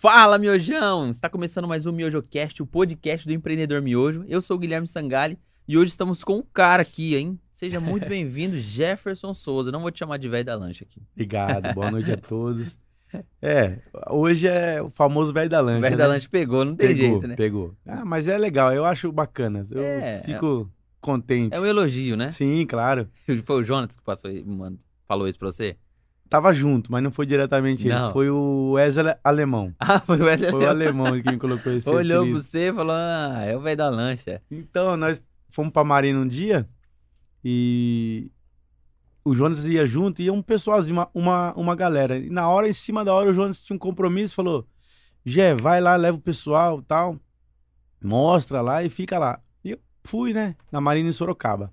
Fala, miojão! Está começando mais um MiojoCast, o podcast do empreendedor miojo. Eu sou o Guilherme Sangali e hoje estamos com um cara aqui, hein? Seja muito bem-vindo, Jefferson Souza. Não vou te chamar de velho da lancha aqui. Obrigado, boa noite a todos. É, hoje é o famoso velho da lancha. Velho né? da lancha pegou, não tem pegou, jeito, né? Pegou. Ah, mas é legal, eu acho bacana. Eu É, fico contente. É um elogio, né? Sim, claro. Foi o Jonas que passou, aí, mano, falou isso pra você? Tava junto, mas não foi diretamente Não. ele. Foi o Wesley Alemão. Ah, foi o Wesley. Foi o Alemão que me colocou esse Olhou pra você e falou: Ah, é o velho da lancha. Então, nós fomos pra Marina um dia e o Jonas ia junto e ia um pessoalzinho, uma, uma, uma galera. E na hora, em cima da hora, o Jonas tinha um compromisso falou: Gé, vai lá, leva o pessoal tal, mostra lá e fica lá. E eu fui, né, na Marina em Sorocaba.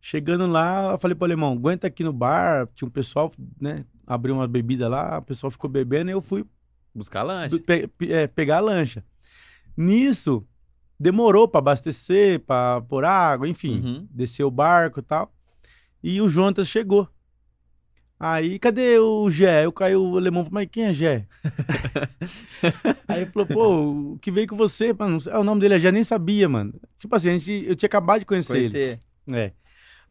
Chegando lá, eu falei pro alemão: aguenta aqui no bar. Tinha um pessoal, né, abriu uma bebida lá, o pessoal ficou bebendo e eu fui Buscar lancha. pe- pe- é, pegar a lancha. Nisso, demorou pra abastecer, pra pôr água, enfim, Uhum. descer o barco e tal. E o Jontas chegou. Aí, cadê o Gé? Eu caí o alemão, falou, mas quem é Gé? Aí ele falou, pô, o que veio com você? Mano, ah, o nome dele é Gé, nem sabia, mano. Tipo assim, a gente, eu tinha acabado de conhecer ele. Conhecer. É.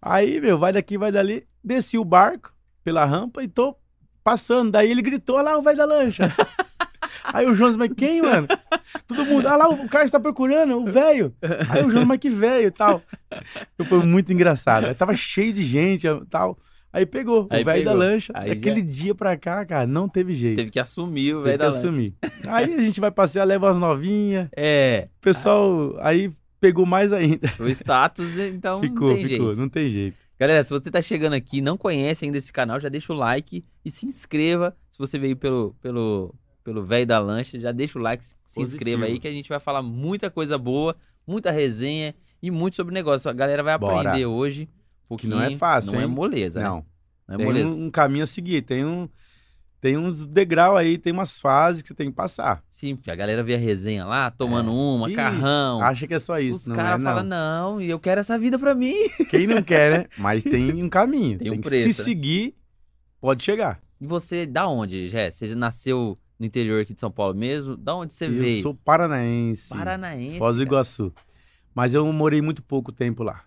Aí, meu, vai daqui, vai dali. Desci o barco pela rampa e tô passando. Daí ele gritou, olha lá o velho da lancha. Aí o Jonas, mas quem, mano? Todo mundo, olha lá, o cara está procurando, o velho. Aí o Jonas, mas que velho e tal. Foi muito engraçado. Aí tava cheio de gente e tal. Aí pegou Aí o velho da lancha. Aí Aquele já- dia pra cá, cara, não teve jeito. Teve que assumir o Teve velho que da lancha. assumir. Aí a gente vai passear, leva umas novinhas. É, O pessoal aí pegou mais ainda. o status, então ficou, não tem ficou, jeito. não tem jeito. Galera, se você tá chegando aqui e não conhece ainda esse canal, já deixa o like e se inscreva. Se você veio pelo pelo pelo velho da lancha, já deixa o like, se Positivo. inscreva aí que a gente vai falar muita coisa boa, muita resenha e muito sobre negócio. A galera vai Bora. aprender hoje, porque não é fácil, não é hein? moleza, né? Não. Não é tem moleza. um caminho a seguir, tem um tem uns degrau aí, tem umas fases que você tem que passar. Sim, porque a galera vê a resenha lá, tomando uma, Ixi, carrão. Acha que é só isso, Os não caras é, falam, não. e eu quero essa vida pra mim. Quem não quer, né? Mas tem um caminho, Tem tem, um que preço, se né? seguir, pode chegar. E você, da onde, Jé? Você já nasceu no interior aqui de São Paulo mesmo? Da onde você eu veio? sou paranaense, Paranaense. Foz do cara. Iguaçu. Mas eu morei muito pouco tempo lá.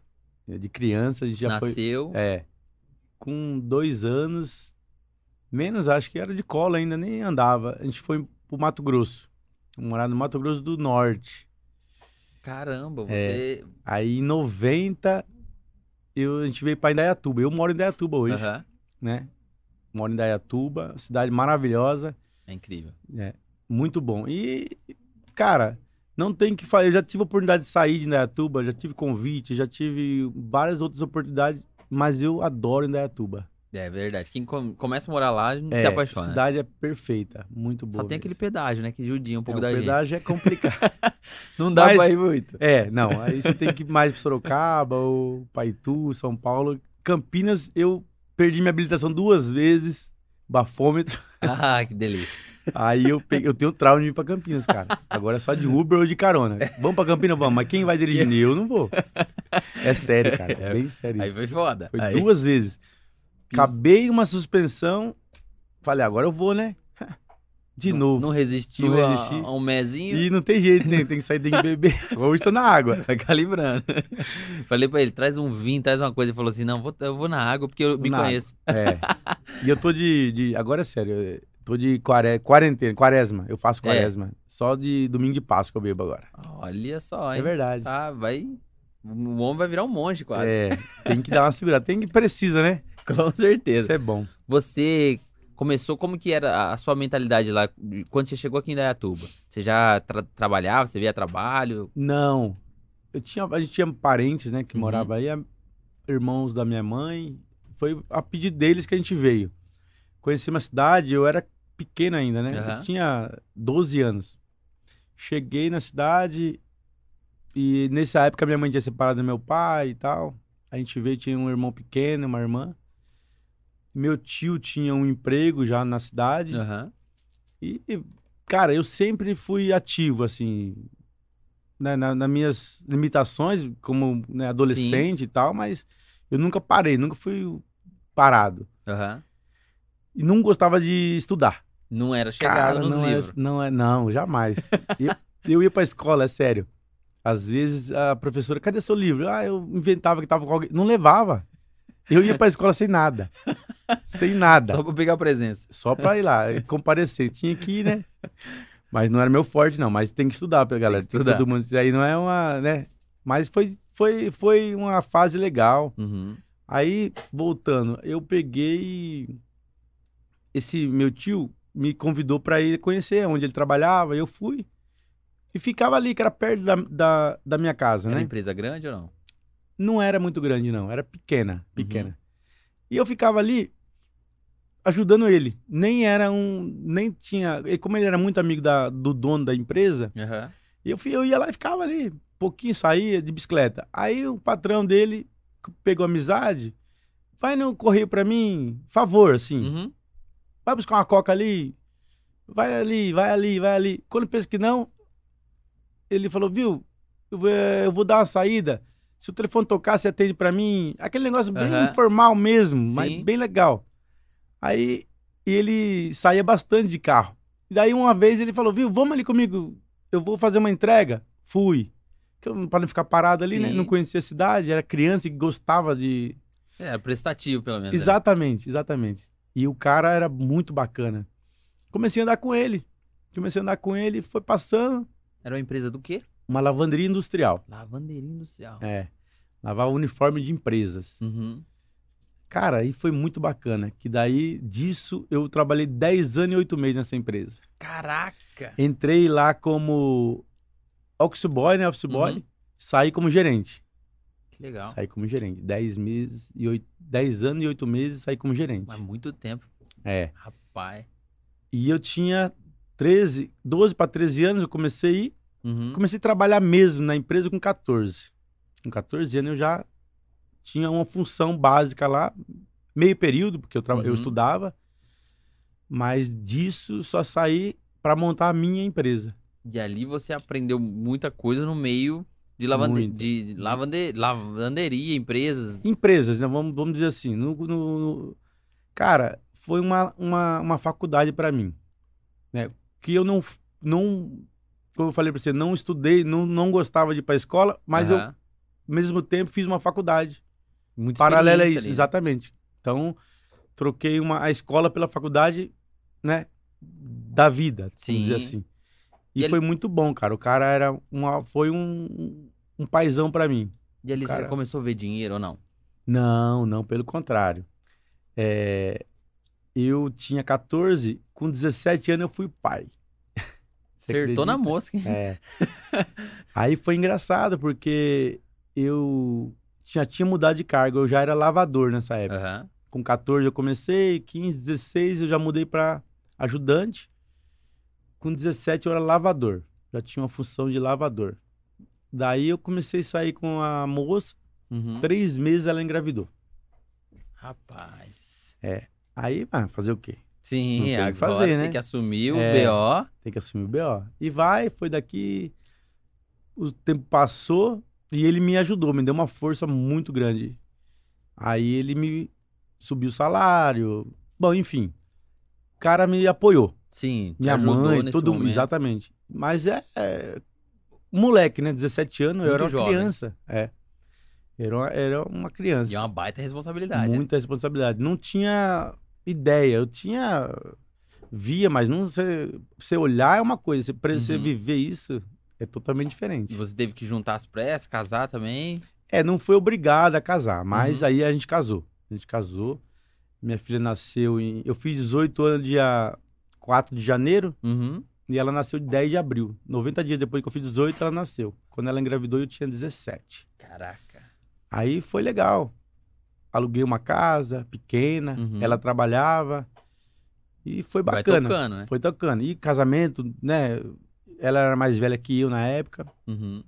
De criança, a gente já foi... Nasceu. É, com dois anos, menos, acho que era de cola ainda, nem andava. A gente foi pro Mato Grosso, morar no Mato Grosso do Norte. Caramba, É. você. Aí em 90, eu, a gente veio pra Indaiatuba. Eu moro em Indaiatuba hoje, Aham. né? Moro em Indaiatuba, cidade maravilhosa, É incrível. muito bom. E, cara, não tem que fazer. Eu já tive a oportunidade de sair de Indaiatuba, já tive convite, já tive várias outras oportunidades, mas eu adoro Indaiatuba. É verdade. Quem com- começa a morar lá É, se apaixona. cidade é perfeita, muito Só boa. tem aquele pedágio, né? Que judia um pouco É, da o gente. pedágio é complicado. Não dá Mas- pra ir muito. é, não, aí você tem que ir mais pra Sorocaba, ou Paitu, São Paulo. Campinas, eu perdi minha habilitação duas vezes, bafômetro. Ah, que delícia. Aí eu, peguei, eu tenho trauma de ir pra Campinas, cara. Agora é só de Uber ou de carona. Vamos pra Campinas, vamos, mas quem vai dirigindo? Eu não vou. É sério, cara, é bem sério Aí isso. foi foda. Foi Aí- duas vezes. Acabei uma suspensão, falei, agora eu vou, né? De não- novo. Não resistiu Não a- resisti. a, um mezinho. E não tem jeito, né? Tem que sair, tem que beber. Hoje tô na água. Vai calibrando. Falei pra ele, traz um vinho, traz uma coisa. Ele falou assim: não, vou- eu vou na água porque eu me Na conheço. É. E eu tô de. de- agora é sério, eu tô de quare, quarentena, quaresma. Eu faço quaresma. Só de domingo de Páscoa eu bebo agora. Olha só, hein? É verdade. Tá, vai. O homem vai virar um monge quase. É, tem que dar uma segurada. Tem que precisa, né? Com certeza. Isso é bom. Você começou, como que era a- sua mentalidade lá quando você chegou aqui em Dayatuba? Você já tra- trabalhava, você via trabalho? Não. Eu tinha, a gente tinha parentes, né, que Uhum. moravam aí, irmãos da minha mãe. Foi a pedido deles que a gente veio. Conheci uma cidade, eu era pequeno ainda, né? Aham. Eu tinha 12 anos. Cheguei na cidade e nessa época minha mãe tinha separado do meu pai e tal. A gente veio, tinha um irmão pequeno, uma irmã. Meu tio tinha um emprego já na cidade. Aham. E, cara, eu sempre fui ativo, assim, né, na- nas minhas limitações, como né, adolescente e tal, mas eu nunca parei, nunca fui parado. Aham. E não gostava de estudar. Não era chegado Cara, nos não livros. É, não é, não, jamais. eu, eu ia pra escola, é sério. Às vezes a professora, cadê seu livro? Ah, eu inventava que tava com alguém. Não levava. Eu ia pra escola sem nada. sem nada. Só pra pegar a presença. Só pra ir lá, comparecer. Tinha que ir, né? Mas não era meu forte, não. Mas tem que estudar, pra galera. Tem que estudar. Todo mundo. Aí não é uma, né? Mas foi, foi, foi uma fase legal. Uhum. Aí, voltando, eu peguei. Esse meu tio me convidou pra ir conhecer onde ele trabalhava. Eu fui. E ficava ali, que era perto da, da, da minha casa, Era né? empresa grande ou não? Não era muito grande, não. Era pequena, pequena. E eu ficava ali ajudando ele. Nem era um. Nem tinha. e Como ele era muito amigo da, do dono da empresa, Aham. eu, fui- eu ia lá e ficava ali. Pouquinho saía de bicicleta. Aí o patrão dele pegou amizade. Vai no correio pra mim, favor, assim. Uhum. Vai buscar uma coca ali. Vai ali, vai ali, vai ali. Quando pensa que não, ele falou, viu, eu vou, eu vou dar uma saída. Se o telefone tocar, você atende pra mim. Aquele negócio bem Aham. informal mesmo, mas Sim. bem legal. Aí ele saía bastante de carro. E daí uma vez ele falou, viu, vamos ali comigo, eu vou fazer uma entrega. Fui. Pra não ficar parado ali, né? Sim. Não conhecia a cidade, era criança e gostava de, É, era prestativo, pelo menos. né? Exatamente, exatamente. E o cara era muito bacana. Comecei a andar com ele. Comecei a andar com ele, foi passando Era uma empresa do quê? uma lavanderia industrial. Lavanderia industrial. É. Lavava uniforme de empresas. Uhum. Cara, aí foi muito bacana. Que daí, disso, eu trabalhei 10 anos e 8 meses nessa empresa. Caraca! Entrei lá como office boy, né? Office boy. Uhum. Saí como gerente. Que legal. Saí como gerente. 10 meses e 8... 10 anos e 8 meses saí como gerente. Mas muito tempo. É. Rapaz. E eu tinha 13, 12 para 13 anos, eu comecei a ir. Uhum. Comecei a trabalhar mesmo na empresa com 14. Com 14 anos eu já tinha uma função básica lá, meio período, porque eu, eu Uhum. estudava. Mas disso só saí para montar a minha empresa. E ali você aprendeu muita coisa no meio de, lavande... De lavande... lavanderia, empresas. Empresas, né? Vamos, vamos dizer assim. no- no- no- Cara, foi uma, uma, uma faculdade para mim. Né? Que eu não, não. Como eu falei para você, não estudei, não, não gostava de ir para escola, mas eu, ao mesmo tempo, fiz uma faculdade. Muita Paralela a isso, ali, exatamente. Então, troquei uma, a escola pela faculdade, né? Da vida, Sim. vamos dizer assim. E, E ele- foi muito bom, cara. O cara era uma, foi um, um paizão pra mim. E ali você Cara. começou a ver dinheiro ou não? Não, não, pelo contrário. É, eu tinha 14, com 17 anos eu fui pai. Você Acertou na acredita? mosca. hein? É. Aí foi engraçado, porque eu já tinha mudado de cargo, eu já era lavador nessa época. Aham. Com 14 eu comecei, 15, 16 eu já mudei para ajudante. Com 17 eu era lavador, já tinha uma função de lavador. Daí eu comecei a sair com a moça, Uhum. três meses ela engravidou. Rapaz. Aí, ah, fazer o quê? Sim, tem o que fazer, né? tem que assumir o É. BO. Tem que assumir o BO. E vai, foi daqui. O tempo passou e ele me ajudou, me deu uma força muito grande. Aí ele me subiu o salário. Bom, enfim. O cara me apoiou. Sim, te Minha ajudou mãe, nesse todo mundo. Exatamente. Mas é, é moleque, né? 17 anos, eu Muito era uma jovem. criança. É. Era uma, era uma criança. E é uma baita responsabilidade. né? Muita responsabilidade. Não tinha ideia. Eu tinha. Via, mas não você, você olhar é uma coisa. Você, pra você Uhum. viver isso é totalmente diferente. você teve que juntar as pressas, casar também. É, não foi obrigado a casar, mas Uhum. aí a gente casou. A gente casou. Minha filha nasceu em. Eu fiz 18 anos dia 4 de janeiro Uhum. e ela nasceu de 10 de abril. 90 dias depois que eu fiz 18, ela nasceu. Quando ela engravidou, eu tinha 17. Caraca. Aí foi legal. Aluguei uma casa pequena, Uhum. ela trabalhava e foi Vai bacana. tocando, né? Foi tocando. E casamento, né? Ela era mais velha que eu na época. Uhum.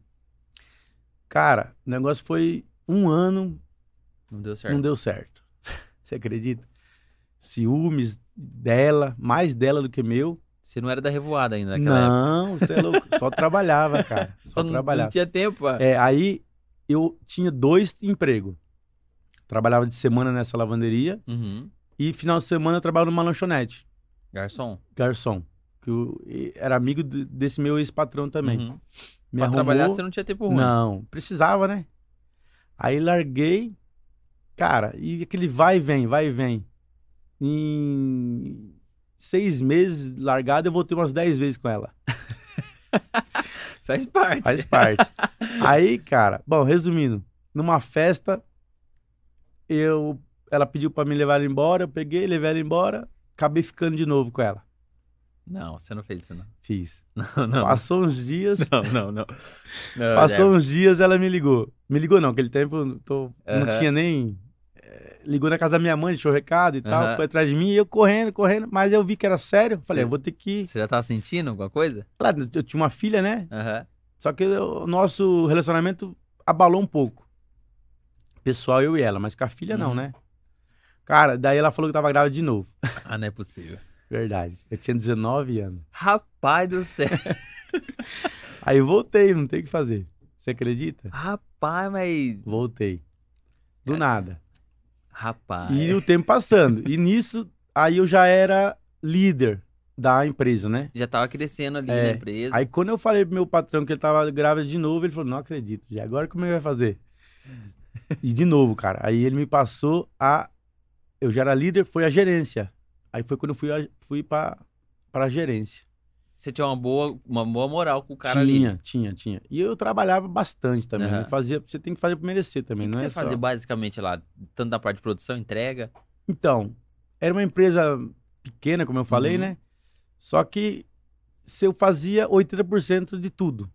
Cara, o negócio foi um ano, Não deu certo. não deu certo. Você acredita? Ciúmes dela, mais dela do que meu. Você não era da revoada ainda naquela época. Não, você é louco. Só trabalhava, cara. Só, não, trabalhava. não tinha tempo. ó. É, aí eu tinha dois empregos. Trabalhava de semana nessa lavanderia Uhum. e final de semana eu trabalhava numa lanchonete. Garçom? garçom. Que eu, era amigo de- desse meu ex-patrão também. Uhum. Me Pra arrumou, trabalhar você não tinha tempo ruim. Não, precisava, né? Aí larguei, cara, e aquele vai e vem, vai e vem. Em seis meses largado, eu voltei umas dez vezes com ela. Faz parte. Faz parte. Aí, cara, bom, resumindo, numa festa, eu, ela pediu pra me levar ela embora, eu peguei, levei ela embora, acabei ficando de novo com ela. Não, você não fez isso, não. Fiz. Não, não. Passou uns dias, Não, não, não. Não, passou Jefferson. uns dias, ela me ligou. Me ligou não, aquele tempo eu tô, não Aham. tinha nem... eh, Ligou na casa da minha mãe, deixou recado e tal, Aham. foi atrás de mim, e eu correndo, correndo, mas eu vi que era sério, falei, vou ter que... Você já tava sentindo alguma coisa? Lá, eu tinha uma filha, né? Aham. Só que o nosso relacionamento abalou um pouco. Pessoal, eu e ela, mas com a filha não, Uhum. né? Cara, daí ela falou que tava grávida de novo. Ah, não é possível. Verdade. Eu tinha 19 anos. Rapaz do céu. Aí eu voltei, não tem o que fazer. Você acredita? Rapaz, mas. Voltei. Do nada. Rapaz. E o tempo passando. E nisso, aí eu já era líder da empresa, né? Já tava crescendo ali É. na empresa. Aí quando eu falei pro meu patrão que ele tava grávida de novo, ele falou, não acredito. Já agora como ele vai fazer? E de novo, cara. Aí ele me passou a... Eu já era líder, foi a gerência. Aí foi quando eu fui, a... fui pra... pra gerência. Você tinha uma boa, uma boa moral com o cara tinha, ali. tinha, tinha. E eu trabalhava bastante também. Eu fazia, você tem que fazer por merecer O também, que, que não você é fazia só... basicamente lá? Tanto na parte de produção, entrega? Então, era uma empresa pequena, como eu falei, Uhum. né? Só que se eu fazia 80% de tudo.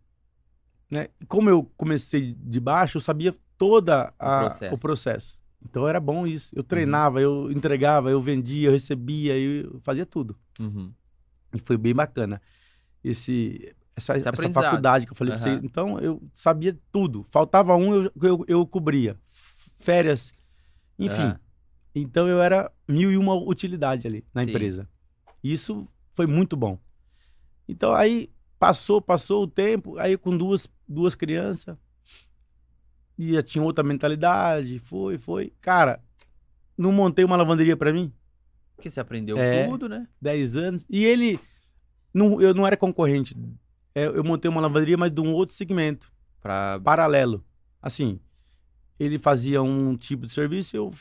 Né? Como eu comecei de baixo, eu sabia toda a, o, processo. processo. Então era bom isso. Uhum. Eu treinava, eu entregava, eu vendia, eu recebia, eu fazia tudo. Uhum. E foi bem bacana. Esse, essa, Esse essa faculdade que eu falei pra Aham. você. Então eu sabia tudo. Faltava um, eu, eu, eu cobria. Férias, enfim. Aham. Então eu era mil e uma utilidade ali na Sim. empresa. Isso foi muito bom. Então aí passou, passou o tempo, aí com duas, duas crianças, e já tinha outra mentalidade, foi, foi. Cara, não montei uma lavanderia pra mim, Porque você aprendeu É. tudo, né? 10 anos, e ele, não, eu não era concorrente. É, Eu montei uma lavanderia, mas de um outro segmento, Pra... paralelo. Assim, ele fazia um tipo de serviço, eu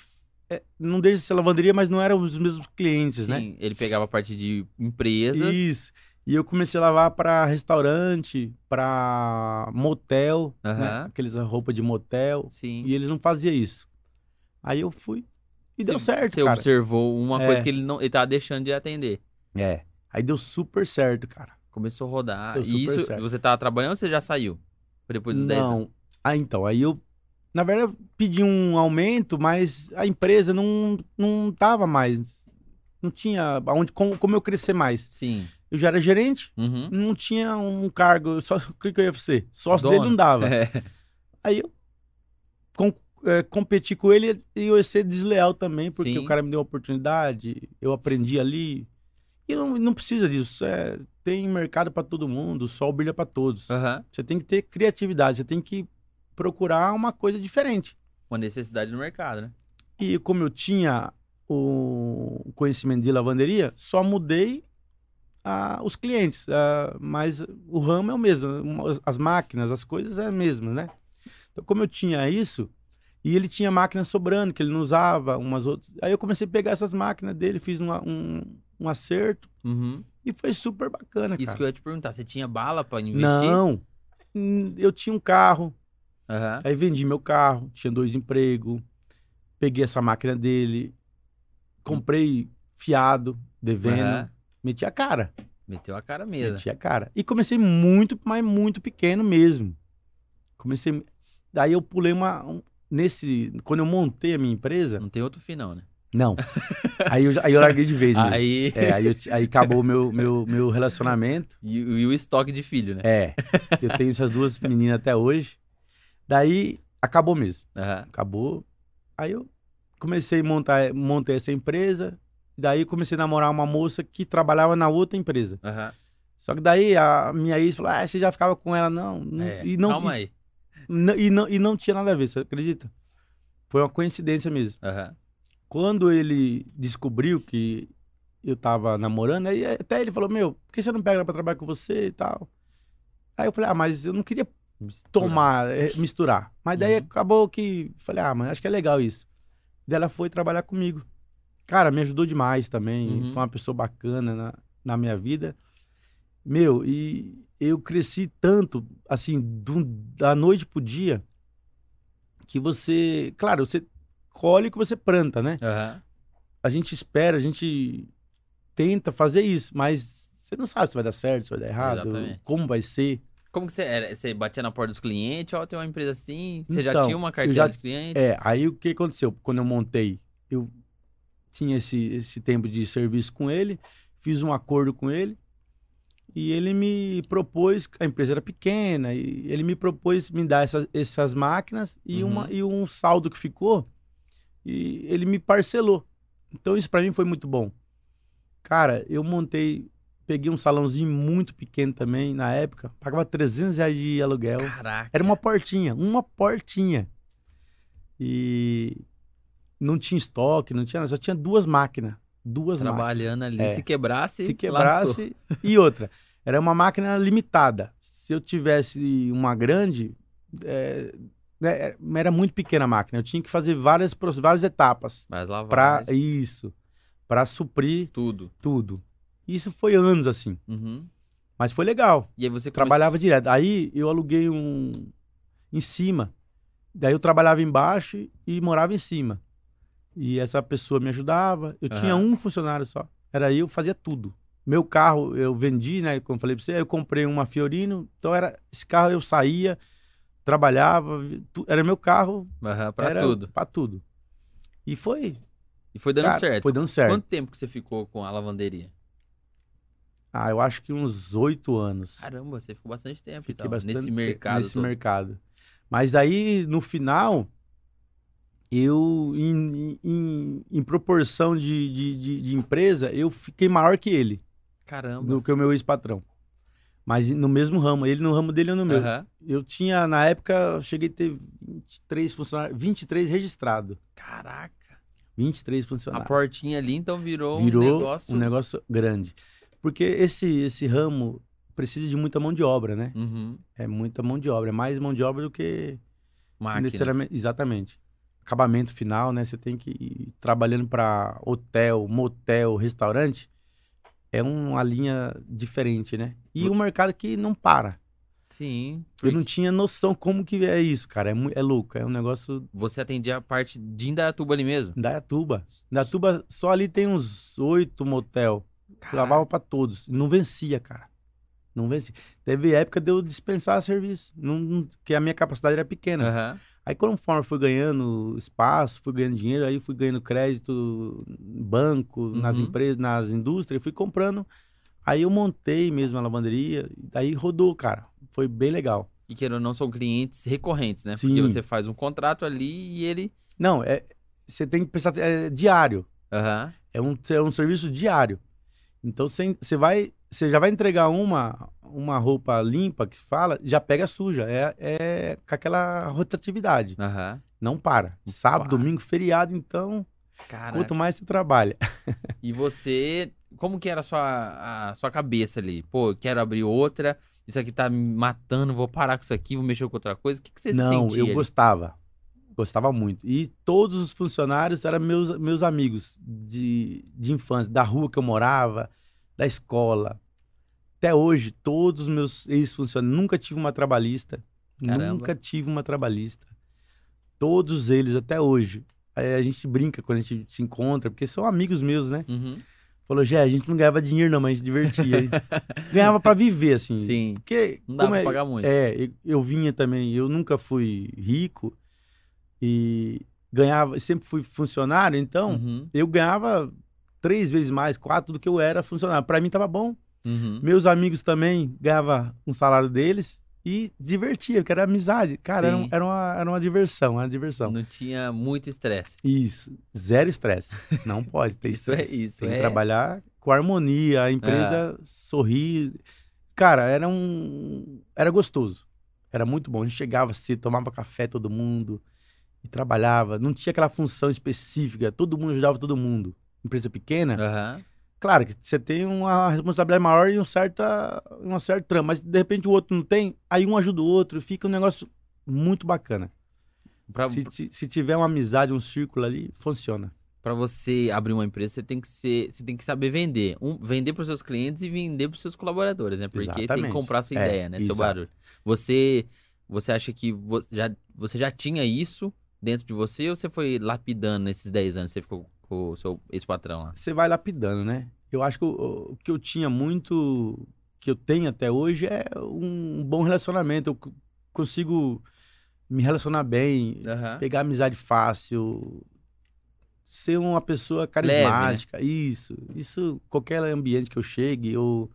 é, não deixa de ser lavanderia, mas não eram os mesmos clientes, né? Sim, ele pegava a parte de empresas. Isso. E eu comecei a lavar pra restaurante, pra motel, né? Aqueles roupa de motel. Sim. E eles não faziam isso. Aí eu fui e deu Você- certo, Você cara. observou uma É. coisa que ele não ele tava deixando de atender. É. Aí deu super certo, cara. Começou a rodar. Deu E isso, certo. você tava trabalhando ou você já saiu? Depois dos 10 anos? não. Ah, então. Aí eu, na verdade, pedi um aumento, mas a empresa não, não tava mais. Não tinha aonde, como, como eu crescer mais. Sim. Eu já era gerente, Uhum. não tinha um cargo. Só, o que, que eu ia ser? Sócio Dono. dele não dava. É. Aí eu com, é, competi com ele e eu ia ser desleal também, porque Sim. o cara me deu uma oportunidade, eu aprendi ali. E não, não precisa disso. é, tem mercado para todo mundo, o sol brilha para todos. Aham. Você tem que ter criatividade, você tem que procurar uma coisa diferente. Uma necessidade no mercado, né? E como eu tinha o conhecimento de lavanderia, só mudei ah, os clientes. ah, mas o ramo é o mesmo. As, as máquinas, as coisas é a mesma, né? Então, como eu tinha isso, e ele tinha máquinas sobrando, que ele não usava, umas outras. Aí eu comecei a pegar essas máquinas dele, fiz uma- um, um acerto Uhum. e foi super bacana, Isso cara. que eu ia te perguntar. Você tinha bala pra investir? Não. Eu tinha um carro, Aham. Aí vendi meu carro, tinha dois empregos, peguei essa máquina dele, comprei fiado, devendo, Aham. Meti a cara, Meteu a cara mesmo. meti a cara. E comecei muito, mas muito pequeno mesmo. Comecei, daí eu pulei uma, um- nesse, quando eu montei a minha empresa, Não tem outro fim, não, né? não, aí eu, aí eu larguei de vez mesmo. Aí. É, aí, eu aí acabou o meu, meu, meu relacionamento. E, e o estoque de filho, né? É, eu tenho essas duas meninas até hoje. Daí acabou mesmo. Aham. acabou. Aí eu comecei a montar, montei essa empresa. Daí comecei a namorar uma moça que trabalhava na outra empresa. Aham. Só que daí a minha ex falou: Ah, você já ficava com ela? Não. não- É, e, não Calma e, aí. e, não, e não tinha nada a ver, você acredita? Foi uma coincidência mesmo. Aham. Quando ele descobriu que eu tava namorando, aí até ele falou, meu, por que você não pega ela pra trabalhar com você e tal? Aí eu falei, ah, mas eu não queria tomar, eh, misturar. Mas daí Uhum. acabou que, falei, ah, mas acho que é legal isso. Daí ela foi trabalhar comigo. Cara, me ajudou demais também, Uhum. foi uma pessoa bacana na, na minha vida. Meu, e eu cresci tanto, assim, do- da noite pro dia, que você, claro, você colhe o que você planta, né? Aham. a gente espera, a gente tenta fazer isso, mas você não sabe se vai dar certo, se vai dar errado, Exatamente. como vai ser. Como que você era? Você batia na porta dos clientes? Ó, tem uma empresa assim? Você já Então, tinha uma carteira já- de cliente? É, aí o que aconteceu? Quando eu montei, eu tinha esse, esse tempo de serviço com ele, fiz um acordo com ele e ele me propôs, a empresa era pequena, e ele me propôs me dar essas, essas máquinas e, Uhum. uma, e um saldo que ficou e ele me parcelou. Então isso pra mim foi muito bom. Cara, eu montei, peguei um salãozinho muito pequeno também na época, pagava 300 reais de aluguel. Caraca. Era uma portinha, uma portinha. E não tinha estoque, não tinha, nada, só tinha duas máquinas, duas máquinas. Trabalhando ali. É. Se quebrasse, Se laçou. quebrasse e outra, era uma máquina limitada. Se eu tivesse uma grande, é, né, era muito pequena a máquina. Eu tinha que fazer várias várias etapas Mas lá para isso, para suprir tudo. tudo. Isso foi anos assim, Uhum. mas foi legal. E aí você começou- Trabalhava direto. Aí eu aluguei um em cima. Daí eu trabalhava embaixo e morava em cima. E essa pessoa me ajudava. Eu tinha Aham. um funcionário só. Era eu, fazia tudo. Meu carro eu vendi, né? Como eu falei pra você, eu comprei uma Fiorino. Então era esse carro eu saía, trabalhava, tu- era meu carro, Aham, pra tudo. Pra tudo. E foi, E foi dando cara, certo. Foi dando certo. Quanto tempo que você ficou com a lavanderia? Ah, eu acho que uns oito anos. Caramba, você ficou bastante tempo Fiquei então, bastante nesse mercado Nesse todo. mercado. Mas daí, no final, eu, em, em, em proporção de, de, de, de empresa, eu fiquei maior que ele, Caramba. do que o meu ex-patrão. Mas no mesmo ramo, ele no ramo dele eu no meu. Aham. Eu tinha, na época, eu cheguei a ter 23 funcionários, 23 registrados. Caraca. 23 A funcionários. portinha ali então virou, Virou um negócio. um negócio grande. Porque esse, esse ramo precisa de muita mão de obra, né? Uhum. É muita mão de obra. É mais mão de obra do que Máquinas. necessariamente. Exatamente. Acabamento final, né? Você tem que ir trabalhando para hotel, motel, restaurante. É uma linha diferente, né? E um mercado que não para. Sim. Eu não tinha noção como que é isso, cara. É, é louco. É um negócio Você atendia a parte de Indaiatuba ali mesmo? Indaiatuba. Indaiatuba, só ali tem uns oito motel. Lavava pra todos. Não vencia, cara. Não vencia. Teve época de eu dispensar serviço. Não, não, porque a minha capacidade era pequena. Aham. Aí, conforme fui ganhando espaço, fui ganhando dinheiro, aí fui ganhando crédito banco, nas Uhum. empresas, nas indústrias, fui comprando. Aí eu montei mesmo a lavanderia, daí rodou, cara. Foi bem legal. E ou não, são clientes recorrentes, né? Sim. Porque você faz um contrato ali e ele. Não, é, você tem que pensar, é diário. Aham. É um, é um serviço diário. Então você vai, você já vai entregar uma, uma roupa limpa que fala, já pega suja. É, é com aquela rotatividade. Aham. Não para. Sábado, para. domingo, feriado, então, Cara. quanto mais você trabalha. E você. Como que era a sua, a sua cabeça ali? Pô, eu quero abrir outra. Isso aqui tá me matando, vou parar com isso aqui, vou mexer com outra coisa. O que, que você Não, sentia? eu ali? gostava. Gostava muito. E todos os funcionários eram meus, meus amigos de, de infância, da rua que eu morava, da escola. Até hoje, todos os meus ex-funcionários, nunca tive uma trabalhista. Caramba. Nunca tive uma trabalhista. Todos eles, até hoje. Aí a gente brinca quando a gente se encontra, porque são amigos meus, né? Uhum. Falou, Gé, a gente não ganhava dinheiro não, mas a gente divertia. ganhava pra viver, assim. Sim. Porque, Não dava como pra é, pagar muito. é, eu, eu vinha também, eu nunca fui rico e ganhava, sempre fui funcionário, então Uhum. eu ganhava três vezes mais, quatro do que eu era funcionário. Pra mim tava bom. Uhum. Meus amigos também ganhava um salário deles e divertia, porque era amizade. Cara, era, Sim. era uma, era uma diversão, era uma diversão. Não tinha muito estresse. Isso, zero estresse. Não pode ter Isso é- isso Tem é- que trabalhar com harmonia, a empresa sorrir. Cara, era um. Era gostoso. Era muito bom. A gente chegava cedo, tomava café todo mundo e trabalhava. Não tinha aquela função específica, todo mundo ajudava todo mundo. Empresa pequena, Aham. Claro que você tem uma responsabilidade maior e um certa, uma certa trama, mas de repente o outro não tem, aí um ajuda o outro, fica um negócio muito bacana. Pra, Se, se tiver uma amizade, um círculo ali, funciona. pra você abrir uma empresa, você tem que ser, você tem que saber vender. Um, vender pros seus clientes e vender pros seus colaboradores, né? Porque tem que Exatamente. comprar a sua É, ideia, né? Seu exato. barulho. Você, você acha que vo- já, você já tinha isso dentro de você ou você foi lapidando nesses 10 anos? Você ficou com o seu ex-patrão lá? Você vai lapidando, né? Eu acho que o, o que eu tinha muito, que eu tenho até hoje, é um bom relacionamento. Eu consigo me relacionar bem, Aham. pegar amizade fácil, ser uma pessoa Leve, carismática. Isso, isso, qualquer ambiente que eu chegue, ou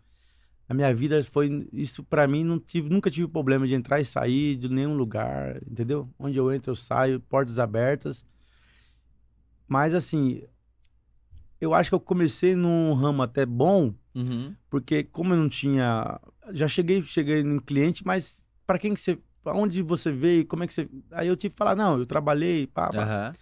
a minha vida foi isso pra mim não tive, nunca tive problema de entrar e sair de nenhum lugar, entendeu? Onde eu entro eu saio, portas abertas. Mas assim, eu acho que eu comecei num ramo até bom, Uhum. porque como eu não tinha, já cheguei, cheguei no cliente, mas pra quem que você, aonde você veio, como é que você, aí eu tive que falar, não, eu trabalhei, pá, pá. Aham.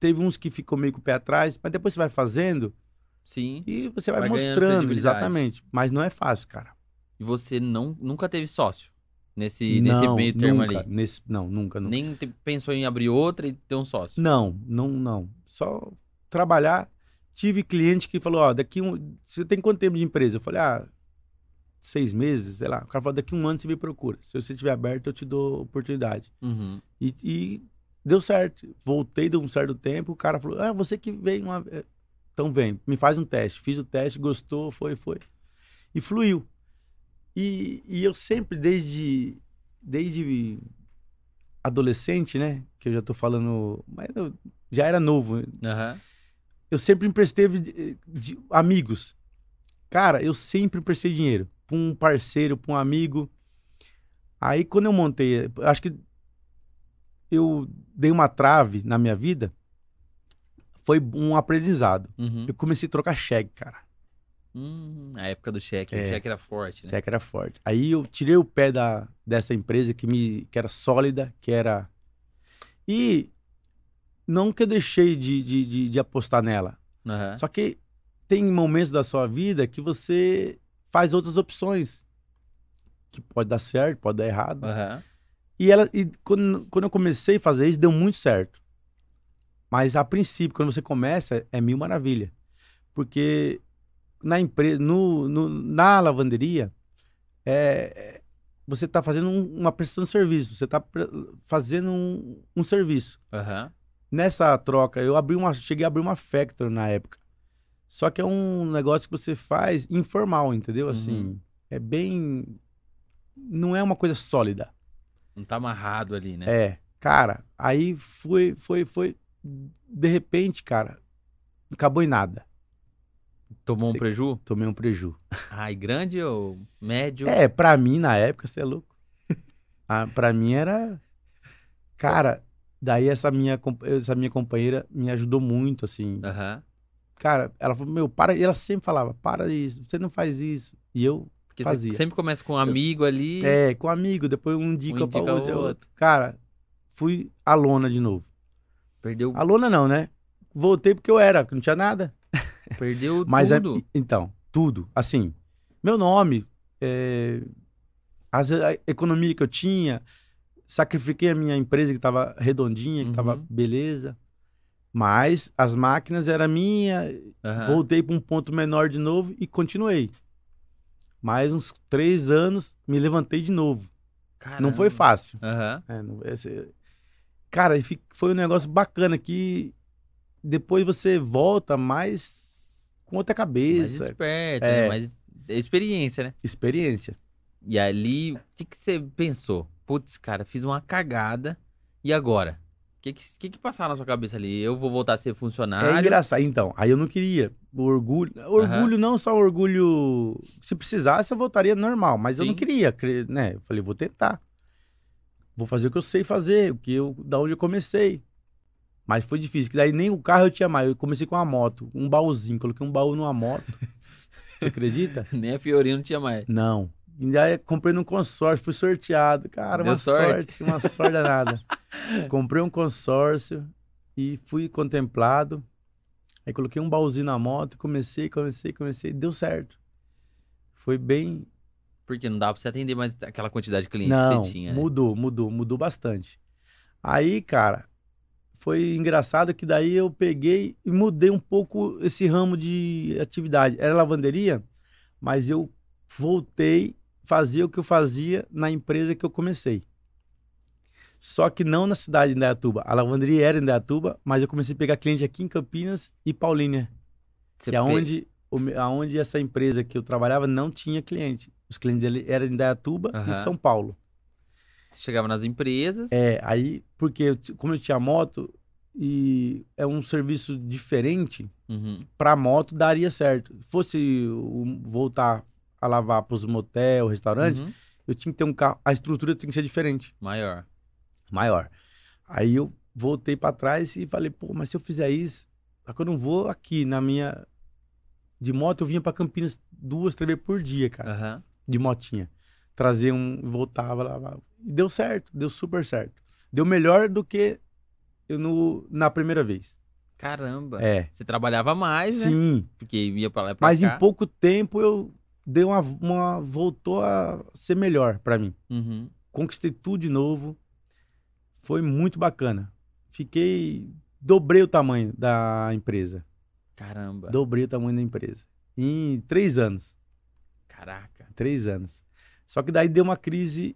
Teve uns que ficou meio com o pé atrás, mas depois você vai fazendo Sim. e você vai, Vai mostrando, exatamente. Mas não é fácil, cara. E você não, nunca teve sócio nesse, nesse não, meio termo nunca, ali? Nesse, não, nunca, nunca. Nem pensou em abrir outra e ter um sócio? Não, não, não. Só trabalhar. Tive cliente que falou, ó, daqui um. Você tem quanto tempo de empresa? Eu falei, ah, seis meses, sei lá. O cara falou, daqui um ano você me procura. Se você estiver aberto, eu te dou oportunidade. Uhum. E, e deu certo. Voltei de um certo tempo, o cara falou, ah, você que veio uma. eh, Então vem, me faz um teste. Fiz o teste, gostou, foi, foi. E fluiu. E, e eu sempre, desde, desde adolescente, né? Que eu já tô falando. Mas eu já era novo. Aham. Eu sempre emprestei de, de- amigos. Cara, eu sempre emprestei dinheiro pra um parceiro, pra um amigo. Aí quando eu montei, acho que eu dei uma trave na minha vida. Foi um aprendizado. Uhum. Eu comecei a trocar cheque, cara. Hum, a época do cheque. É. O cheque era forte, né? Cheque era forte. Aí eu tirei o pé da, dessa empresa que, me, que era sólida, que era. E não que eu deixei de, de, de, de apostar nela. Aham. Só que tem momentos da sua vida que você faz outras opções. Que pode dar certo, pode dar errado. Aham. E, ela, e quando, quando eu comecei a fazer isso, deu muito certo. Mas a princípio, quando você começa, é mil maravilha. Porque na empresa, no, no- na lavanderia, é, é- você está fazendo um- uma prestação de serviço, você está fazendo um, um serviço. Aham. Nessa troca, eu abri uma, cheguei a abrir uma factory na época. Só que é um negócio que você faz informal, entendeu? Assim, Uhum. é bem. Não é uma coisa sólida. Não tá amarrado ali, né? É, cara, aí foi, foi, foi. De repente, cara, acabou em nada. Tomou um Você- preju? Tomei um preju. Ai, grande ou médio? É, pra mim, na época, você é louco. ah, pra mim era. Cara, daí essa minha, essa minha companheira me ajudou muito, assim. Aham. Cara, ela falou, meu, para. E ela sempre falava, para isso, você não faz isso. E eu, Porque Fazia. você sempre começa com um amigo ali. é, com amigo, depois um dica Um pra indica outro, é outro. outro. Cara, fui a lona de novo. Perdeu, A lona não, né? Voltei porque eu era, porque não tinha nada. perdeu Mas é- tudo. então, tudo. Assim, meu nome, é, as- a economia que eu tinha, sacrifiquei a minha empresa que estava redondinha, que estava Uhum. beleza. Mas as máquinas era minha, Aham. voltei para um ponto menor de novo e continuei. Mais uns três anos, me levantei de novo. Não foi Caramba. fácil. Aham. É, não- esse- Cara, foi um negócio bacana que depois você volta mais com outra Mais cabeça, esperto, É. né? Mais experiência, né? experiência. E ali, o que, que você pensou? Putz, cara, fiz uma cagada. E agora? O que, que, que passava na sua cabeça ali? Eu vou voltar a ser funcionário? É engraçado. Então, aí eu não queria. O orgulho. Orgulho, não só orgulho. Se precisasse, eu voltaria normal. Mas eu não Sim. queria, né? Eu falei, vou tentar. Vou fazer o que eu sei fazer, o que eu, da onde eu comecei. Mas foi difícil, que daí nem o carro eu tinha mais. Eu comecei com uma moto, um baúzinho. Coloquei um baú numa moto. Você acredita? Nem a Fiorino tinha mais. Não. E aí comprei num consórcio, fui sorteado. Cara, Deu uma sorte? sorte, uma sorte danada. comprei um consórcio e fui contemplado. Aí coloquei um baúzinho na moto, comecei, comecei, comecei, deu certo. Foi bem. Porque não dá pra você atender mais aquela quantidade de clientes Não, que você tinha. né? mudou, mudou, mudou bastante. Aí, cara, foi engraçado que daí eu peguei e mudei um pouco esse ramo de atividade. Era lavanderia, mas eu voltei a fazer o que eu fazia na empresa que eu comecei. Só que não na cidade de Indaiatuba. A lavanderia era em Indaiatuba, mas eu comecei a pegar cliente aqui em Campinas e Paulínia, Você que é onde, o me- aonde essa empresa que eu trabalhava não tinha cliente. Os clientes dele eram em Indaiatuba e Aham. São Paulo. Chegava nas empresas. É, aí, porque eu como eu tinha moto e é um serviço diferente, Uhum. pra moto daria certo. Fosse voltar a lavar pros motel, restaurante, Uhum. eu tinha que ter um carro, a estrutura tinha que ser diferente, Maior. maior. Aí eu voltei pra trás e falei, pô, mas se eu fizer isso, só que eu não vou aqui na minha de moto, eu vinha pra Campinas duas, três vezes por dia, cara, Aham. de motinha. Trazer um, voltava, lavava. E deu certo, deu super certo. Deu melhor do que eu no, na primeira vez. Caramba. É. Você trabalhava mais, né? Sim, Porque ia pra lá e pra mas cá. em pouco tempo eu dei uma, uma voltou a ser melhor pra mim. Uhum. Conquistei tudo de novo. Foi muito bacana. Fiquei dobrei o tamanho da empresa. Caramba. Dobrei o tamanho da empresa em três anos. Caraca. Três anos. Só que daí deu uma crise.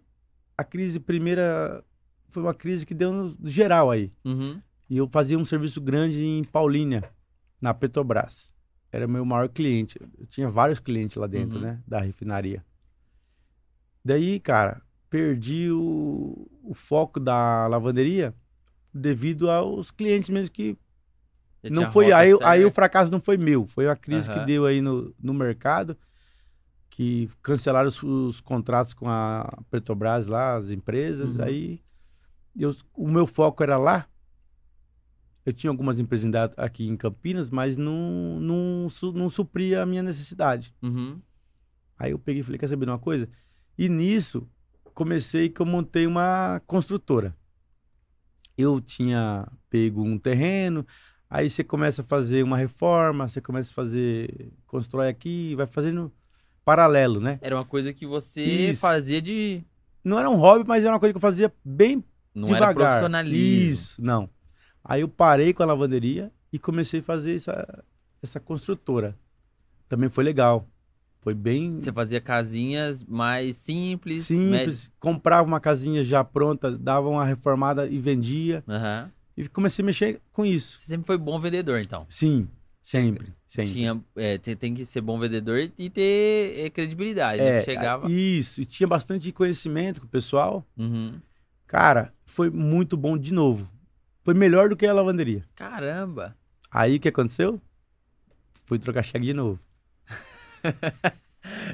A crise primeira foi uma crise que deu no geral aí. Uhum. E eu fazia um serviço grande em Paulínia, na Petrobras. Era meu maior cliente. Eu tinha vários clientes lá dentro, Uhum. né? Da refinaria. Daí, cara, perdi o, o foco da lavanderia devido aos clientes mesmo que não foi. Aí, aí o fracasso não foi meu. Foi uma crise que Aham. deu aí no, no mercado. Que cancelaram os, os contratos com a Petrobras lá, as empresas. Uhum. Aí eu, o meu foco era lá. Eu tinha algumas empresas aqui em Campinas, mas não, não, não supria a minha necessidade. Uhum. Aí eu peguei e falei, quer saber de uma coisa? E nisso, comecei que eu montei uma construtora. Eu tinha pego um terreno, aí você começa a fazer uma reforma, você começa a fazer, constrói aqui, vai fazendo paralelo, né? Era uma coisa que você Isso. fazia de. Não era um hobby, mas era uma coisa que eu fazia bem Não era devagar. profissionalismo. Isso, não. Aí eu parei com a lavanderia e comecei a fazer essa, essa construtora. Também foi legal. Foi bem Você fazia casinhas mais simples. simples. Comprava uma casinha já pronta, dava uma reformada e vendia. Aham. E comecei a mexer com isso. Você sempre foi bom vendedor, então. Sim, sempre. sempre. Tinha, é, te- tem que ser bom vendedor e ter é, credibilidade. né? É, Chegava. Isso, e tinha bastante conhecimento com o pessoal. Uhum. Cara, foi muito bom de novo. Foi melhor do que a lavanderia. Caramba. Aí o que aconteceu? Fui trocar cheque de novo.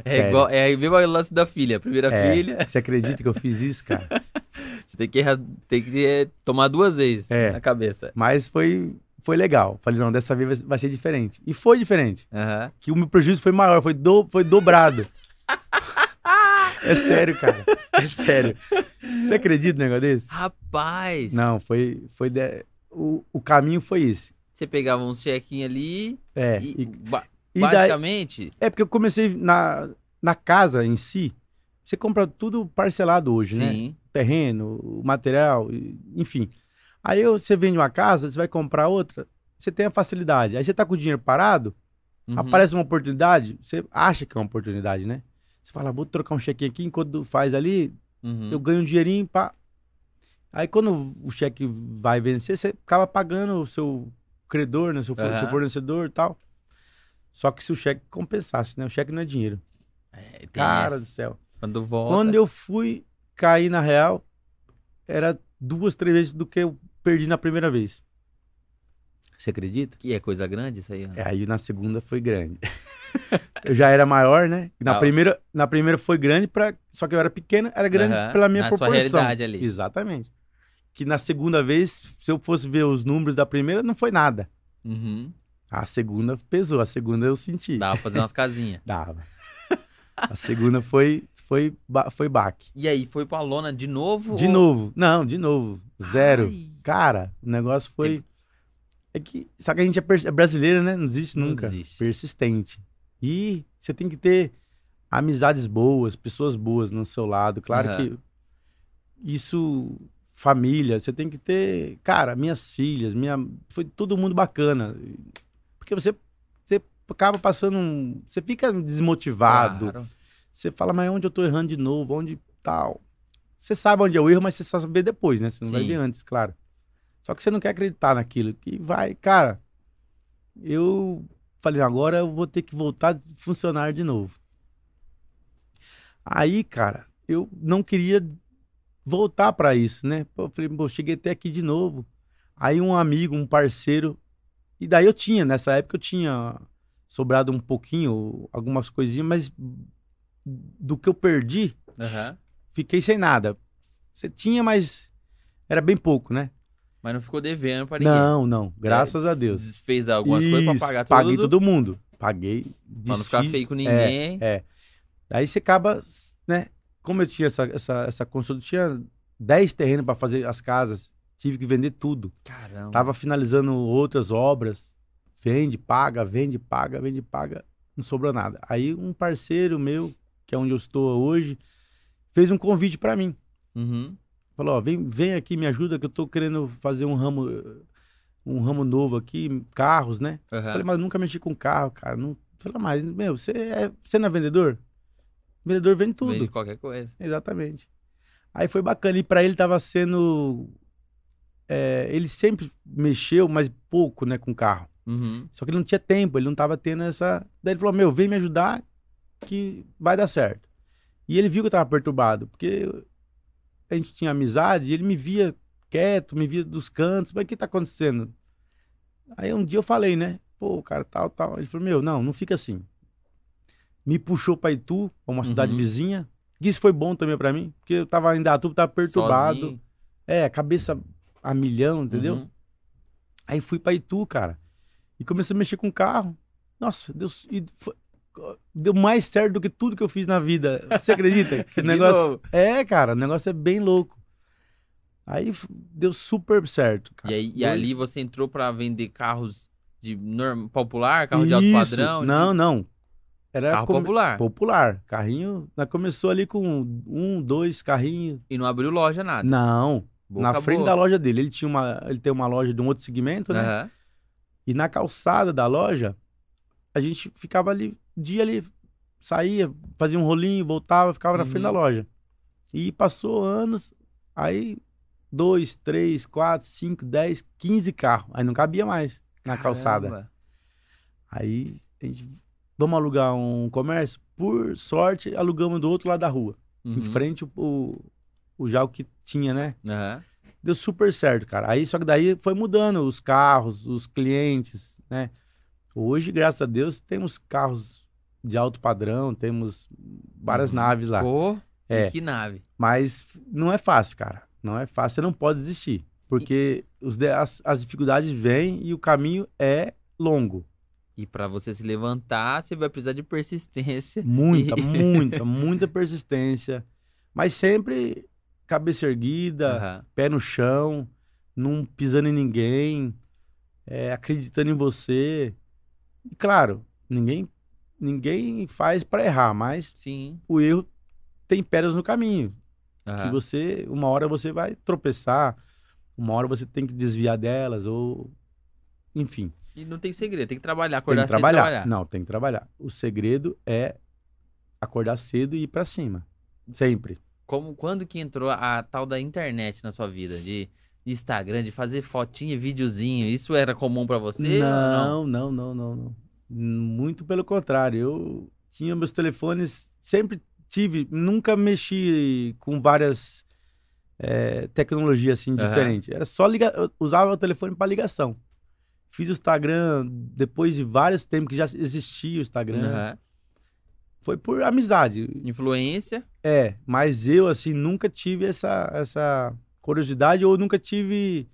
É igual, é igual o lance da filha. A primeira É, filha, Você acredita que eu fiz isso, cara? você tem que, errar- tem que é, tomar duas vezes É. na cabeça. Mas foi, foi legal. Falei, não, dessa vez vai- ser diferente. E foi diferente. Aham. Que o meu prejuízo foi maior, foi, do, foi dobrado. é sério, cara. É sério. Você acredita no negócio desse? Rapaz. Não, foi. foi de- o, o caminho foi esse. Você pegava uns chequinhos ali É. e, E, ba- e daí, basicamente. é porque eu comecei na, na casa em si. Você compra tudo parcelado hoje, né? Sim. terreno, o material, enfim. Aí você vende uma casa, você vai comprar outra, você tem a facilidade. Aí você tá com o dinheiro parado, Uhum. aparece uma oportunidade, você acha que é uma oportunidade, né? Você fala, vou trocar um cheque aqui, enquanto faz ali, Uhum. eu ganho um dinheirinho, pá. Aí quando o cheque vai vencer, você acaba pagando o seu credor, né? Seu, Aham. seu fornecedor e tal. Só que se o cheque compensasse, né? O cheque não é dinheiro. É, Cara do céu. Quando volta. Quando eu fui cair na real, era duas, três vezes do que eu perdi na primeira vez. Você acredita? Que é coisa grande isso aí. ó. É, Aí na segunda foi grande. eu já era maior, né? Na, Ah. primeira, na primeira foi grande, pra, só que eu era pequena, era grande Aham, pela minha na sua proporção. realidade ali. Exatamente. Que na segunda vez, se eu fosse ver os números da primeira, não foi nada. Uhum. A segunda pesou, a segunda eu senti. Dava pra fazer umas casinhas. Dava. A segunda foi, foi, foi baque. E aí, foi pra lona de novo? De ou- novo. Não, de novo. Zero. Ai. Cara, o negócio foi. É que. Só que a gente é, é brasileiro, né? Não desiste Não nunca. desiste. Persistente. E você tem que ter amizades boas, pessoas boas no seu lado. Claro Aham. que isso. Família, você tem que ter. Cara, minhas filhas, minha. Foi todo mundo bacana. Porque você, você acaba passando um. Você fica desmotivado. Claro. Você fala, mas onde eu tô errando de novo? Onde tal? Você sabe onde é o erro, mas você só vê depois, né? Você não vai Sim. ver antes, claro. Só que você não quer acreditar naquilo. Que vai, cara. Eu falei, agora eu vou ter que voltar a funcionar de novo. Aí, cara, eu não queria voltar pra isso, né? Eu falei, pô, cheguei até aqui de novo. Aí um amigo, um parceiro, e daí eu tinha, nessa época eu tinha sobrado um pouquinho, algumas coisinhas, mas do que eu perdi, Aham. fiquei sem nada. Você tinha, mas era bem pouco, né? Mas não ficou devendo pra ninguém. Não, não, graças É, a Deus. Desfez algumas coisas pra Isso, pagar tudo. Paguei todo mundo. Paguei. Pra não ficar feio com é, ninguém. É. Aí você acaba, né? Como eu tinha essa, essa, essa construção, tinha 10 terrenos para fazer as casas. Tive que vender tudo. Caramba. Tava finalizando outras obras. Vende, paga, vende, paga, vende, paga. Não sobrou nada. Aí um parceiro meu, que é onde eu estou hoje, fez um convite para mim. Uhum. Falou, ó, vem, vem aqui, me ajuda, que eu tô querendo fazer um ramo, um ramo novo aqui, carros, né? Aham. Falei, mas nunca mexi com carro, cara. Não... Falei, mas, meu, você, é... você não é vendedor? Vendedor vende tudo. Vende qualquer coisa. Exatamente. Aí foi bacana. E pra ele tava sendo. é, ele sempre mexeu, mas pouco, né, com carro. Uhum. Só que ele não tinha tempo, ele não tava tendo essa. Daí ele falou: Meu, vem me ajudar que vai dar certo. E ele viu que eu tava perturbado, porque a gente tinha amizade e ele me via quieto, me via dos cantos, mas o que tá acontecendo? Aí um dia eu falei, né? Pô, cara, tal, tal. Ele falou: Meu, não, não fica assim. Me puxou pra Itu, pra uma cidade Uhum. vizinha. Que isso foi bom também pra mim, porque eu tava em Datuba, tava perturbado. Sozinho. É, cabeça a milhão, entendeu? Uhum. Aí fui pra Itu, cara. E comecei a mexer com carro. Nossa, deu, e foi- deu mais certo do que tudo que eu fiz na vida. Você acredita? Que negócio. novo. É, cara, o negócio é bem louco. Aí deu super certo, cara. E, aí, e ali você entrou pra vender carros de norm... popular, carro de alto Isso. padrão? Não, de... não. Era Carro come- popular. popular. Carrinho. Nós começou ali com um, dois carrinhos. E não abriu loja, nada. Não. Boca na frente da loja dele. Ele tinha uma. Ele tem uma loja de um outro segmento, né? Aham. E na calçada da loja, a gente ficava ali, dia ali, saía, fazia um rolinho, voltava, ficava na Uhum. frente da loja. E passou anos, aí dois, três, quatro, cinco, dez, quinze carros. Aí não cabia mais na calçada. Caramba. Aí a gente, vamos alugar um comércio? Por sorte, alugamos do outro lado da rua. Em Uhum. frente o, o, o que tinha, né? Aham. deu super certo, cara. Aí só que daí foi mudando os carros, os clientes, né? Hoje, graças a Deus, temos carros de alto padrão, temos várias Uhum. naves lá. Pô, É. e que nave. Mas não é fácil, cara. Não é fácil, você não pode desistir. Porque os de- as, as dificuldades vêm e o caminho é longo. E pra você se levantar, você vai precisar de persistência. Muita, E- muita, muita persistência. Mas sempre cabeça erguida, Aham. pé no chão, não pisando em ninguém, é, acreditando em você. E claro, ninguém ninguém faz para errar, mas Sim. o erro tem pedras no caminho, que Aham. você uma hora você vai tropeçar, uma hora você tem que desviar delas ou enfim, E não tem segredo, tem que trabalhar, tem acordar que cedo e trabalhar. trabalhar. Não, tem que trabalhar. O segredo é acordar cedo e ir para cima, sempre. Como, quando que entrou a tal da internet na sua vida? De Instagram, de fazer fotinha e videozinho. Isso era comum pra você? não? Não, não, não, não, não. Muito pelo contrário. Eu tinha meus telefones, sempre tive, nunca mexi com várias eh, tecnologias assim Aham. diferentes. Era só ligar, usava o telefone para ligação. Fiz o Instagram depois de vários tempos que já existia o Instagram. Aham. Foi por amizade. Influência. É, mas eu, assim, nunca tive essa, essa curiosidade ou nunca tive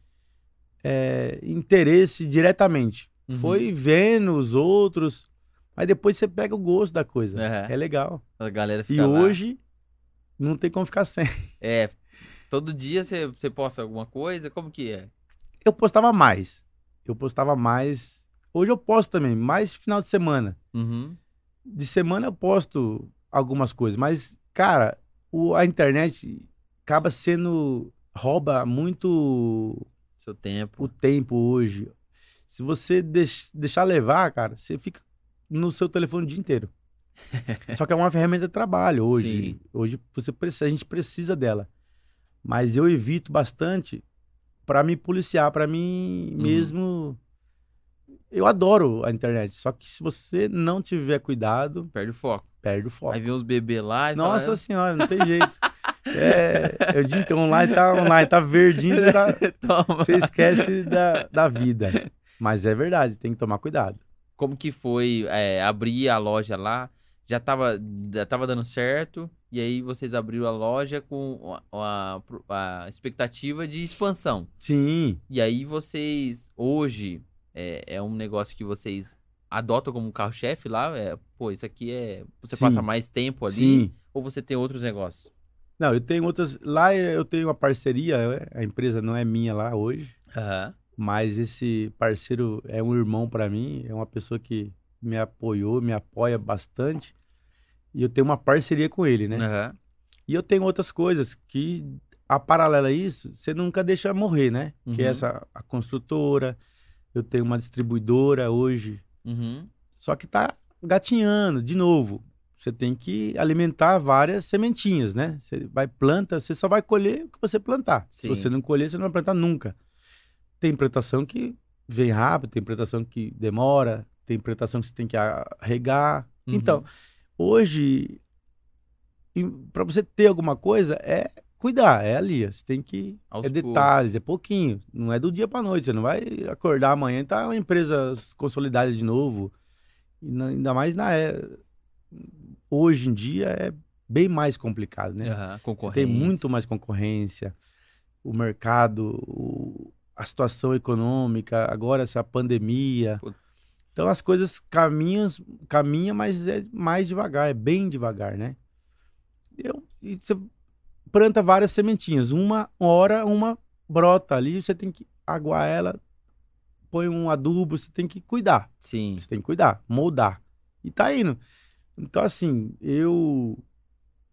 é, interesse diretamente. Uhum. Foi vendo os outros, mas depois você pega o gosto da coisa. Aham. É legal. A galera E fica lá. hoje não tem como ficar sem. É, todo dia você, você posta alguma coisa? Como que é? Eu postava mais. eu postava mais. Hoje eu posto também, mais final de semana. Uhum. De semana eu posto algumas coisas, mas, cara, o- a internet acaba sendo. rouba muito Seu tempo. o tempo hoje. Se você deix- deixar levar, cara, você fica no seu telefone o dia inteiro. Só que é uma ferramenta de trabalho hoje. Sim. Hoje você precisa, a gente precisa dela. Mas eu evito bastante para me policiar, para mim Uhum. mesmo. Eu adoro a internet, só que se você não tiver cuidado, Perde o foco. perde o foco. Aí vê uns bebês lá e Nossa fala, senhora, não tem jeito. É, eu digo, então online tá online, tá verdinho, você, tá- você esquece da, da vida. Mas é verdade, tem que tomar cuidado. Como que foi é, abrir a loja lá? Já tava, já tava dando certo. E aí vocês abriram a loja com a, a- a expectativa de expansão. Sim, E aí vocês, hoje, é, é um negócio que vocês adotam como carro-chefe lá? É, pô, isso aqui é... Você Sim. passa mais tempo ali? sim. Ou você tem outros negócios? Não, eu tenho outras. Lá eu tenho uma parceria, a empresa não é minha lá hoje, Aham. Mas esse parceiro é um irmão para mim, é uma pessoa que me apoiou, me apoia bastante. E eu tenho uma parceria com ele, né? Aham. E eu tenho outras coisas que, a paralelo a isso, você nunca deixa morrer, né? Que é Uhum. essa a construtora, eu tenho uma distribuidora hoje, Uhum. só que tá gatinhando, de novo. Você tem que alimentar várias sementinhas, né? Você vai planta, você só vai colher o que você plantar. Se Sim. você não colher, você não vai plantar nunca. Tem plantação que vem rápido, tem plantação que demora, tem plantação que você tem que regar. Uhum. Então, hoje, para você ter alguma coisa, é cuidar, é ali. Você tem que. Aos é detalhes, é pouquinho. Não é do dia para noite. Você não vai acordar amanhã e tá uma empresa consolidada de novo. Na- ainda mais na. é- hoje em dia é bem mais complicado, né? Concorrência. tem muito mais concorrência, o mercado, o- a situação econômica, agora essa pandemia. Putz. Então as coisas caminham, caminha, mas é mais devagar, é bem devagar, né? Eu, e você planta várias sementinhas, uma hora uma brota ali, você tem que aguar ela, põe um adubo, você tem que cuidar. Sim. Você tem que cuidar, moldar. E tá indo. Então, assim, eu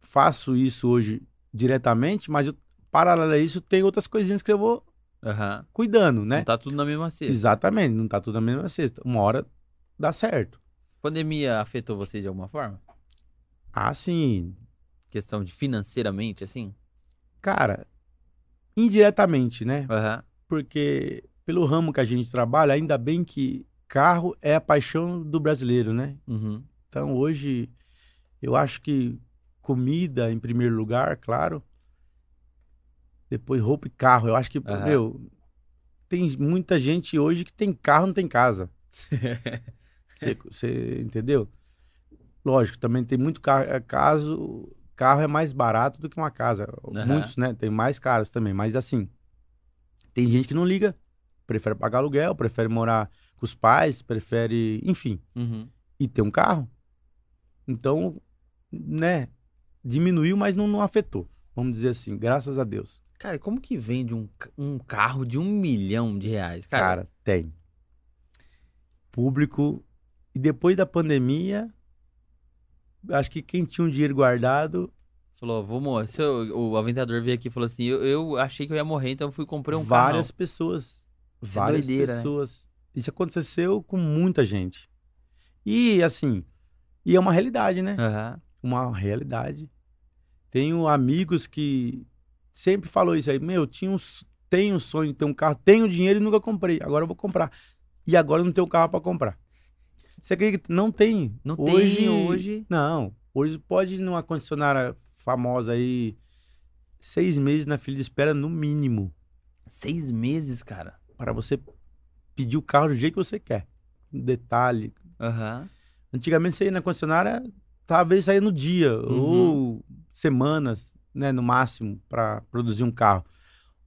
faço isso hoje diretamente, mas eu, paralelo a isso, tem outras coisinhas que eu vou Aham. cuidando, né? Não tá tudo na mesma cesta. Exatamente, não tá tudo na mesma cesta. Uma hora dá certo. Pandemia afetou vocês de alguma forma? Ah, sim. Questão de financeiramente, assim? Cara, indiretamente, né? Aham. Porque pelo ramo que a gente trabalha, ainda bem que carro é a paixão do brasileiro, né? Uhum. Então, hoje, eu acho que comida em primeiro lugar, claro. Depois roupa e carro. Eu acho que, Aham. meu, tem muita gente hoje que tem carro, não tem casa. Você, você entendeu? Lógico, também tem muito carro. é, Caso, carro é mais barato do que uma casa. Aham. Muitos, né? Tem mais caros também. Mas assim, tem gente que não liga. Prefere pagar aluguel, prefere morar com os pais, prefere, enfim Uhum. e ter um carro. Então, né, diminuiu, mas não, não afetou. Vamos dizer assim, graças a Deus. Cara, como que vende um, um carro de um milhão de reais? Cara, Cara, tem. Público. E depois da pandemia, acho que quem tinha um dinheiro guardado, falou, vou morrer. Eu- o aventador veio aqui e falou assim: eu, eu achei que eu ia morrer, então eu fui comprei um várias carro. pessoas. Isso é várias doideira, né? pessoas. Isso aconteceu com muita gente. E assim, e é uma realidade, né? Aham. uma realidade. Tenho amigos que sempre falou isso aí, meu, tinha um, tenho um sonho de ter um carro, tenho dinheiro e nunca comprei, agora eu vou comprar. E agora eu não tenho carro para comprar. Você acredita? Não tem. Não hoje, tem hoje. Não. Hoje pode ir numa concessionária famosa aí, seis meses na fila de espera no mínimo, Seis meses, cara. para você pedir o carro do jeito que você quer. Um detalhe, Aham. Antigamente você ia na concessionária, talvez saía no dia Uhum. ou semanas, né, no máximo, para produzir um carro.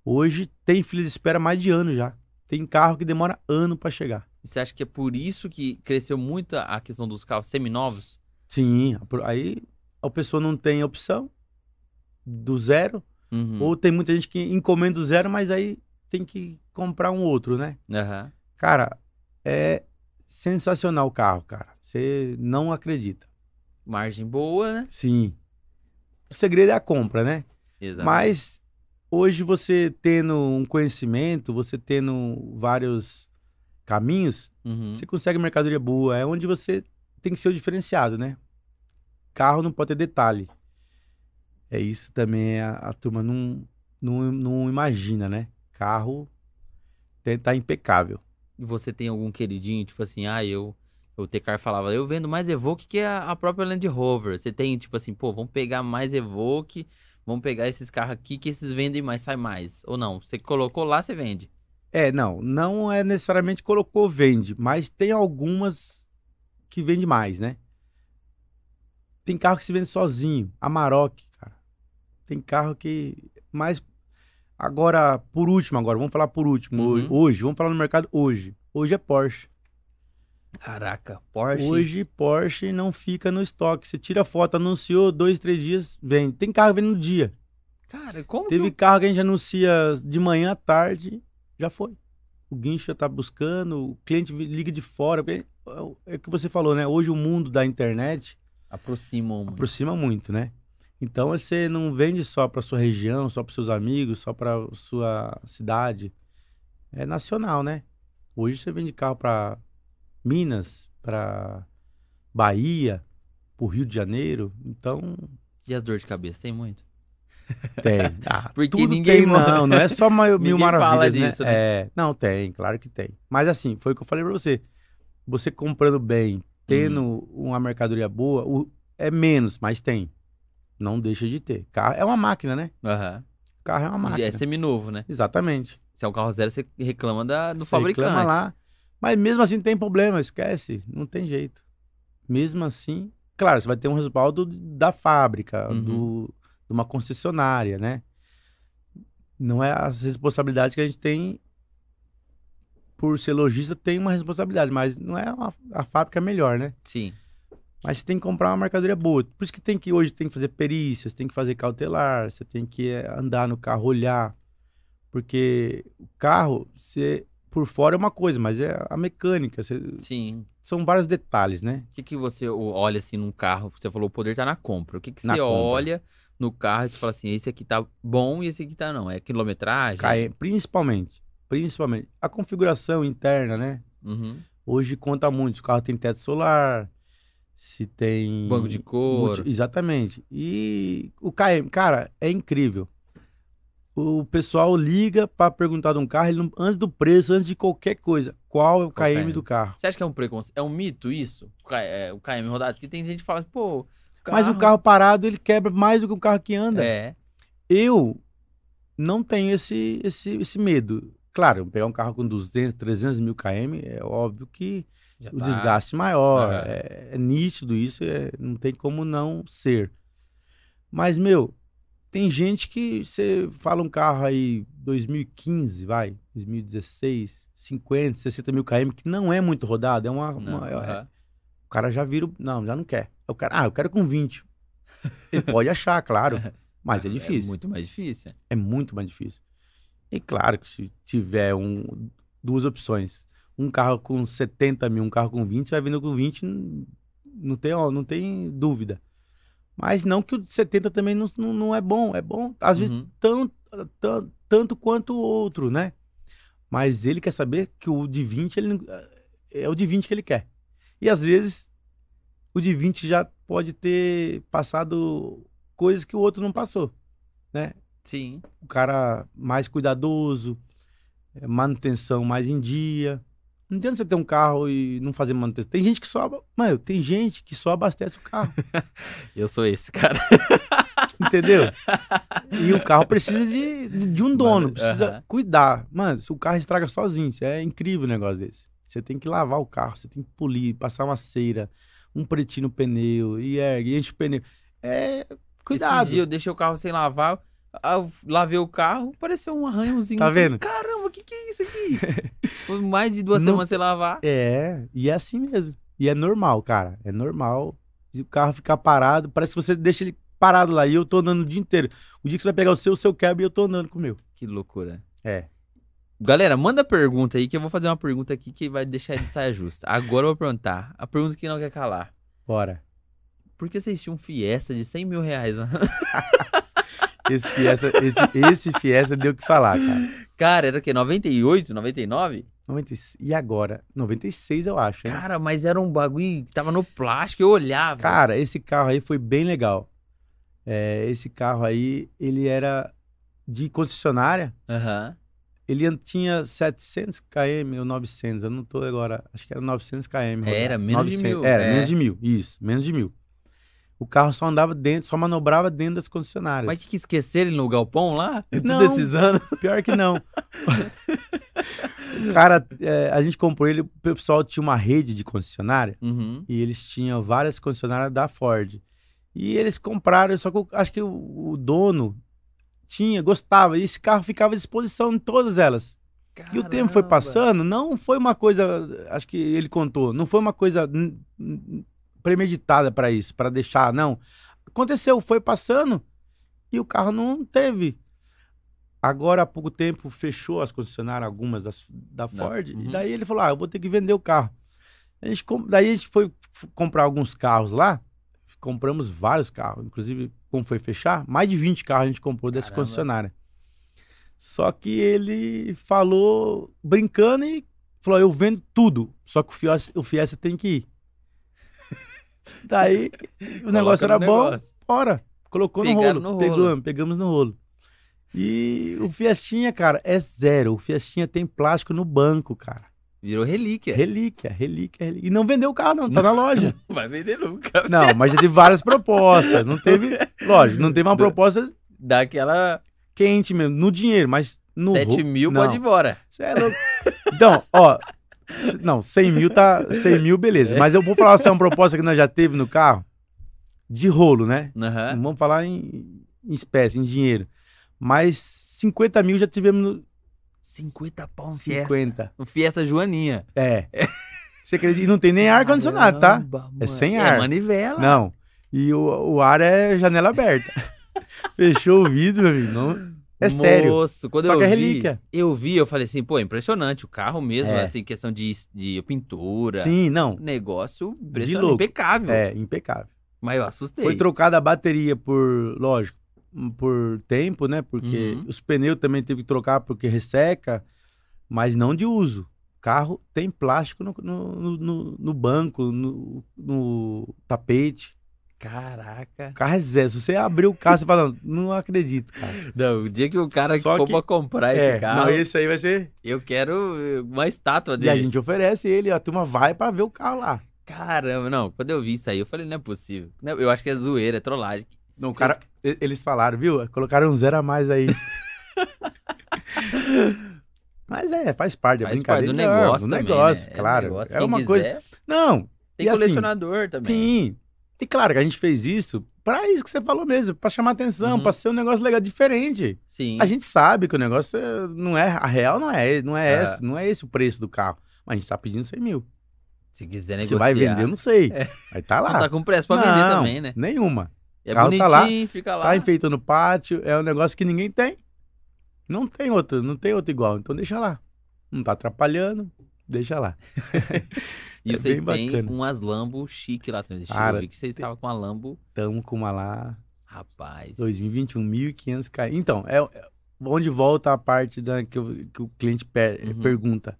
Hoje tem fila de espera mais de ano já. Tem carro que demora ano para chegar. E Você acha que é por isso que cresceu muito a questão dos carros seminovos? Sim, aí a pessoa não tem opção do zero, Uhum. ou tem muita gente que encomenda o zero, mas aí tem que comprar um outro, né? Aham. Cara, é sensacional o carro, cara. Você não acredita. Margem boa, né? Sim. O segredo é a compra, né? Exato. Mas hoje você tendo um conhecimento, você tendo vários caminhos, Uhum. você consegue mercadoria boa. É onde você tem que ser o diferenciado, né? Carro não pode ter detalhe. É isso também a, a turma não, não, não imagina, né? Carro tem, tá impecável. E você tem algum queridinho, tipo assim, ah, eu. O Tecar falava, eu vendo mais Evoque que a, a própria Land Rover. Você tem, tipo assim, pô, vamos pegar mais Evoque, vamos pegar esses carros aqui que esses vendem mais, sai mais. Ou não, você colocou lá, você vende. É, não, não é necessariamente colocou vende, mas tem algumas que vende mais, né? Tem carro que se vende sozinho, Amarok, cara. Tem carro que mais agora por último agora, vamos falar por último, Uhum. hoje, hoje, vamos falar no mercado hoje. Hoje é Porsche. Caraca, Porsche. Hoje Porsche não fica no estoque. Você tira foto, anunciou, dois, três dias, vende. Tem carro que vende no dia. Cara, como Teve que. carro que a gente anuncia de manhã à tarde, já foi. O guincho já tá buscando, o cliente liga de fora. É o- é o que você falou, né? Hoje o mundo da internet Aproximam. muito. aproxima muito, né? Então você não vende só para sua região, só para seus amigos, só para sua cidade. É nacional, né? Hoje você vende carro para Minas, para Bahia, pro Rio de Janeiro. Então E as dores de cabeça? Tem muito. Tem. Ah, Porque ninguém tem, não. Não é só mil Ninguém maravilhas, fala né? disso, né? É, não, tem, claro que tem. Mas assim, foi o que eu falei pra você. Você comprando bem, tendo Uhum. uma mercadoria boa, o- é menos, mas tem. Não deixa de ter. Carro é uma máquina, né? Aham. Carro é uma máquina. É seminovo, né? Exatamente. Se é um carro zero, você reclama da, do Você fabricante. reclama lá. Mas mesmo assim tem problema, esquece. Não tem jeito. Mesmo assim, claro, você vai ter um respaldo da fábrica, Uhum. do, de uma concessionária, né? Não é as responsabilidades que a gente tem por ser lojista, tem uma responsabilidade, mas não é uma- a fábrica melhor, né? Sim. Mas você tem que comprar uma mercadoria boa. Por isso que tem que hoje tem que fazer perícias, tem que fazer cautelar, você tem que eh, andar no carro, olhar. Porque o carro, você, por fora é uma coisa, mas é a mecânica. você- Sim. são vários detalhes, né? O que, que você olha assim num carro? Você falou o poder tá na compra. O que, que Na você compra. olha no carro e você fala assim: esse aqui tá bom e esse aqui tá não? É quilometragem? KM, principalmente. Principalmente. A configuração interna, né? Uhum. Hoje conta muito. Se o carro tem teto solar, se tem. Banco de couro. Exatamente. E o KM, cara, é incrível. O pessoal liga pra perguntar de um carro, não- antes do preço, antes de qualquer coisa, qual é o Qual KM, KM? do carro. Você acha que é um preconceito? É um mito isso? O K- é, o KM rodado? Porque tem gente que fala, pô. Mas o carro parado, ele quebra mais do que um carro que anda. É. Eu não tenho esse, esse, esse medo. Claro, pegar um carro com 200, 300 mil km, é óbvio que Já o tá. desgaste maior, Aham. é, é nítido isso, é- não tem como não ser. Mas, meu, tem gente que você fala um carro aí 2015, vai, 2016, 50, 60 mil km, que não é muito rodado, é uma. Não, uma- é- aham. o cara já vira. Não, já não quer. O cara, ah, eu quero com 20. Ele pode achar, claro, mas é difícil. É muito mais difícil. É muito mais difícil. E claro que se tiver um, duas opções, um carro com 70 mil, um carro com 20, você vai vindo com 20, n- não tem, ó, não tem dúvida. Mas não que o de 70 também não, não, não é bom, é bom, às vezes, Uhum. tão, tão- tanto quanto o outro, né? Mas ele quer saber que o de 20, ele, não- é o de 20 que ele quer. E às vezes, o de 20 já pode ter passado coisas que o outro não passou, né? Sim. o cara mais cuidadoso, é, manutenção mais em dia. Não adianta você ter um carro e não fazer manutenção. Tem gente que só. Mano, tem gente que só abastece o carro. Eu sou esse, cara. entendeu? E o carro precisa de, de um dono, Mano, precisa aham. cuidar. Mano, se o carro estraga sozinho, isso é incrível um negócio desse. Você tem que lavar o carro, você tem que polir, passar uma cera, um pretinho no pneu, e ergue, enche o pneu. É. Cuidado. Esse dia eu deixei o carro sem lavar. Eu lavei o carro, pareceu um arranhãozinho. Tá Eu falei, vendo? Caramba, o que, que é isso aqui? Foi mais de duas Não- semanas sem lavar. É, e é assim mesmo. E é normal, cara. É normal. Se o carro ficar parado, parece que você deixa ele parado lá e eu tô andando o dia inteiro. O dia que você vai pegar o seu, o seu quebra e eu tô andando com o meu. Que loucura. É. Galera, manda pergunta aí que eu vou fazer uma pergunta aqui que vai deixar ele de saia justa. Agora eu vou perguntar. A pergunta que não quer calar. Bora. Por que vocês tinham um Fiesta de 100 mil reais? Esse Fiesta, esse, esse Fiesta deu o que falar, cara. Cara, era o quê? 98, 99? 90, e agora? 96, eu acho. Hein? Cara, mas era um bagulho que tava no plástico, eu olhava. Cara, esse carro aí foi bem legal. É, esse carro aí, ele era de concessionária. Aham. Ele an- tinha 700 km ou 900, eu não tô agora, acho que era 900 km. Era, rodado. menos de mil, Era, é. menos de mil, isso, menos de mil. O carro só andava dentro, só manobrava dentro das concessionárias. Mas que esqueceram ele no galpão lá? Não. esses anos. Pior que não. o cara, é, a gente comprou ele, o pessoal tinha uma rede de concessionária Uhum. e eles tinham várias concessionárias da Ford. E eles compraram, só que eu acho que o, o dono tinha, gostava, e esse carro ficava à disposição em todas elas. E o tempo foi Caramba. passando, não foi uma coisa, acho que ele contou, não foi uma coisa premeditada para isso, para deixar, não. Aconteceu, foi passando e o carro não teve. Agora há pouco tempo fechou as concessionárias, algumas das, da Ford, uhum. e daí ele falou: "Ah, eu vou ter que vender o carro". A gente, daí a gente foi comprar alguns carros lá, compramos vários carros, inclusive como foi fechar, mais de 20 carros a gente comprou dessa Caramba. concessionária. Só que ele falou brincando e falou: eu vendo tudo, só que o Fiesta, o Fiesta tem que ir. Daí o negócio era bom, bora. Colocou no rolo, no rolo. Pegamos, pegamos no rolo. E o Fiestinha, cara, é zero. O Fiestinha tem plástico no banco, cara. Virou relíquia. Relíquia, relíquia, relíquia. E não vendeu o carro, não, tá na loja. Vai vender nunca. Não, mas já teve várias propostas. Não teve, lógico, não teve uma proposta Daquela quente mesmo, no dinheiro, mas no 7 ro- mil não. pode ir embora. Cê é louco. Então, ó, não, 100 mil tá, 100 mil, beleza. Mas eu vou falar se é uma proposta que nós já teve no carro, de rolo, né? Aham. Não vamos falar em, em espécie, em dinheiro. Mas 50 mil já tivemos no 50 pau um Fiesta. 50. Um Fiesta Joaninha. É. Você acredita? E não tem nem ar-condicionado, tá? É mano. sem É ar. manivela. Não. E o, o ar é janela aberta. Fechou o vidro, meu amigo. Não... É sério. Moço, quando Só eu que é vi, relíquia. eu vi, eu falei assim, pô, impressionante o carro mesmo, É. assim, questão de, de pintura. Sim, não. Negócio impressionante, impecável. É, impecável. Mas eu assustei. Foi trocada a bateria por, lógico, por tempo, né? Porque Uhum. os pneus também teve que trocar porque resseca, mas não de uso. O carro tem plástico no, no, no- no- no banco, no, no tapete. Caraca. O carro é zero. Se você abrir o carro, você fala, não, não acredito, cara. Não, o dia que o cara Só for que- pra comprar esse É, carro, não, esse aí vai ser. eu quero uma estátua E dele. a gente oferece ele, a turma vai pra ver o carro lá. Caramba, não, quando eu vi isso aí, eu falei, não é possível. Não, Eu acho que é zoeira, é trollagem. Não, o cara, e- eles falaram, viu? Colocaram um zero a mais aí. Mas é, faz parte, é Faz parte brincadeira. do Não, negócio do também, negócio, né? claro. negócio. É uma quiser, coisa. Não, Tem e assim, colecionador também. sim. E claro que a gente fez isso pra isso que você falou mesmo, pra chamar atenção, Uhum. pra ser um negócio legal, diferente. Sim. A gente sabe que o negócio é- não é, a real não é, não é, É. esse, não é esse o preço do carro. Mas a gente tá pedindo 100 mil. Se quiser Se negociar. vai vender, eu não sei. É. Mas tá lá. Não tá com pressa pra vender também, né? Nenhuma. É carro tá bonitinho, lá, fica lá. Tá enfeitando no pátio, é um negócio que ninguém tem. Não tem outro, não tem outro igual, então deixa lá. Não tá atrapalhando, deixa lá. E é vocês bem têm bacana. umas Lambo chique lá atrás. Cara, eu vi que vocês estavam com uma Lambo, Tamo com uma lá, rapaz. 2021, 1.500 km. Então, é, é onde volta a parte da, que, o- que o cliente pe- Uhum. pergunta.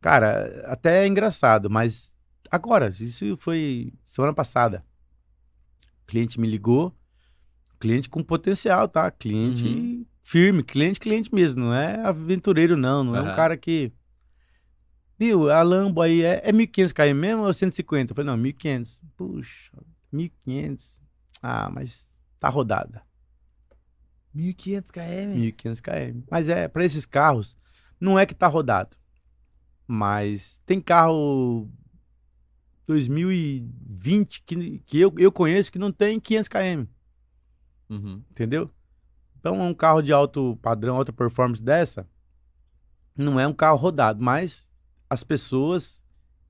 Cara, até é engraçado, mas agora, isso foi semana passada. O cliente me ligou, cliente com potencial, tá? Cliente Uhum. firme, cliente, cliente mesmo, não é aventureiro não, não é um cara que... Viu, a Lambo aí é, é 1.500 km mesmo ou 150? Eu falei, não, 1.500. Puxa, 1.500. Ah, mas tá rodada. 1.500 km. 1.500 km. Mas é, para esses carros, não é que tá rodado. Mas tem carro 2020 que, que eu, eu conheço que não tem 500 km, Uhum. entendeu? Então, um carro de alto padrão, alta performance dessa, não é um carro rodado, mas as pessoas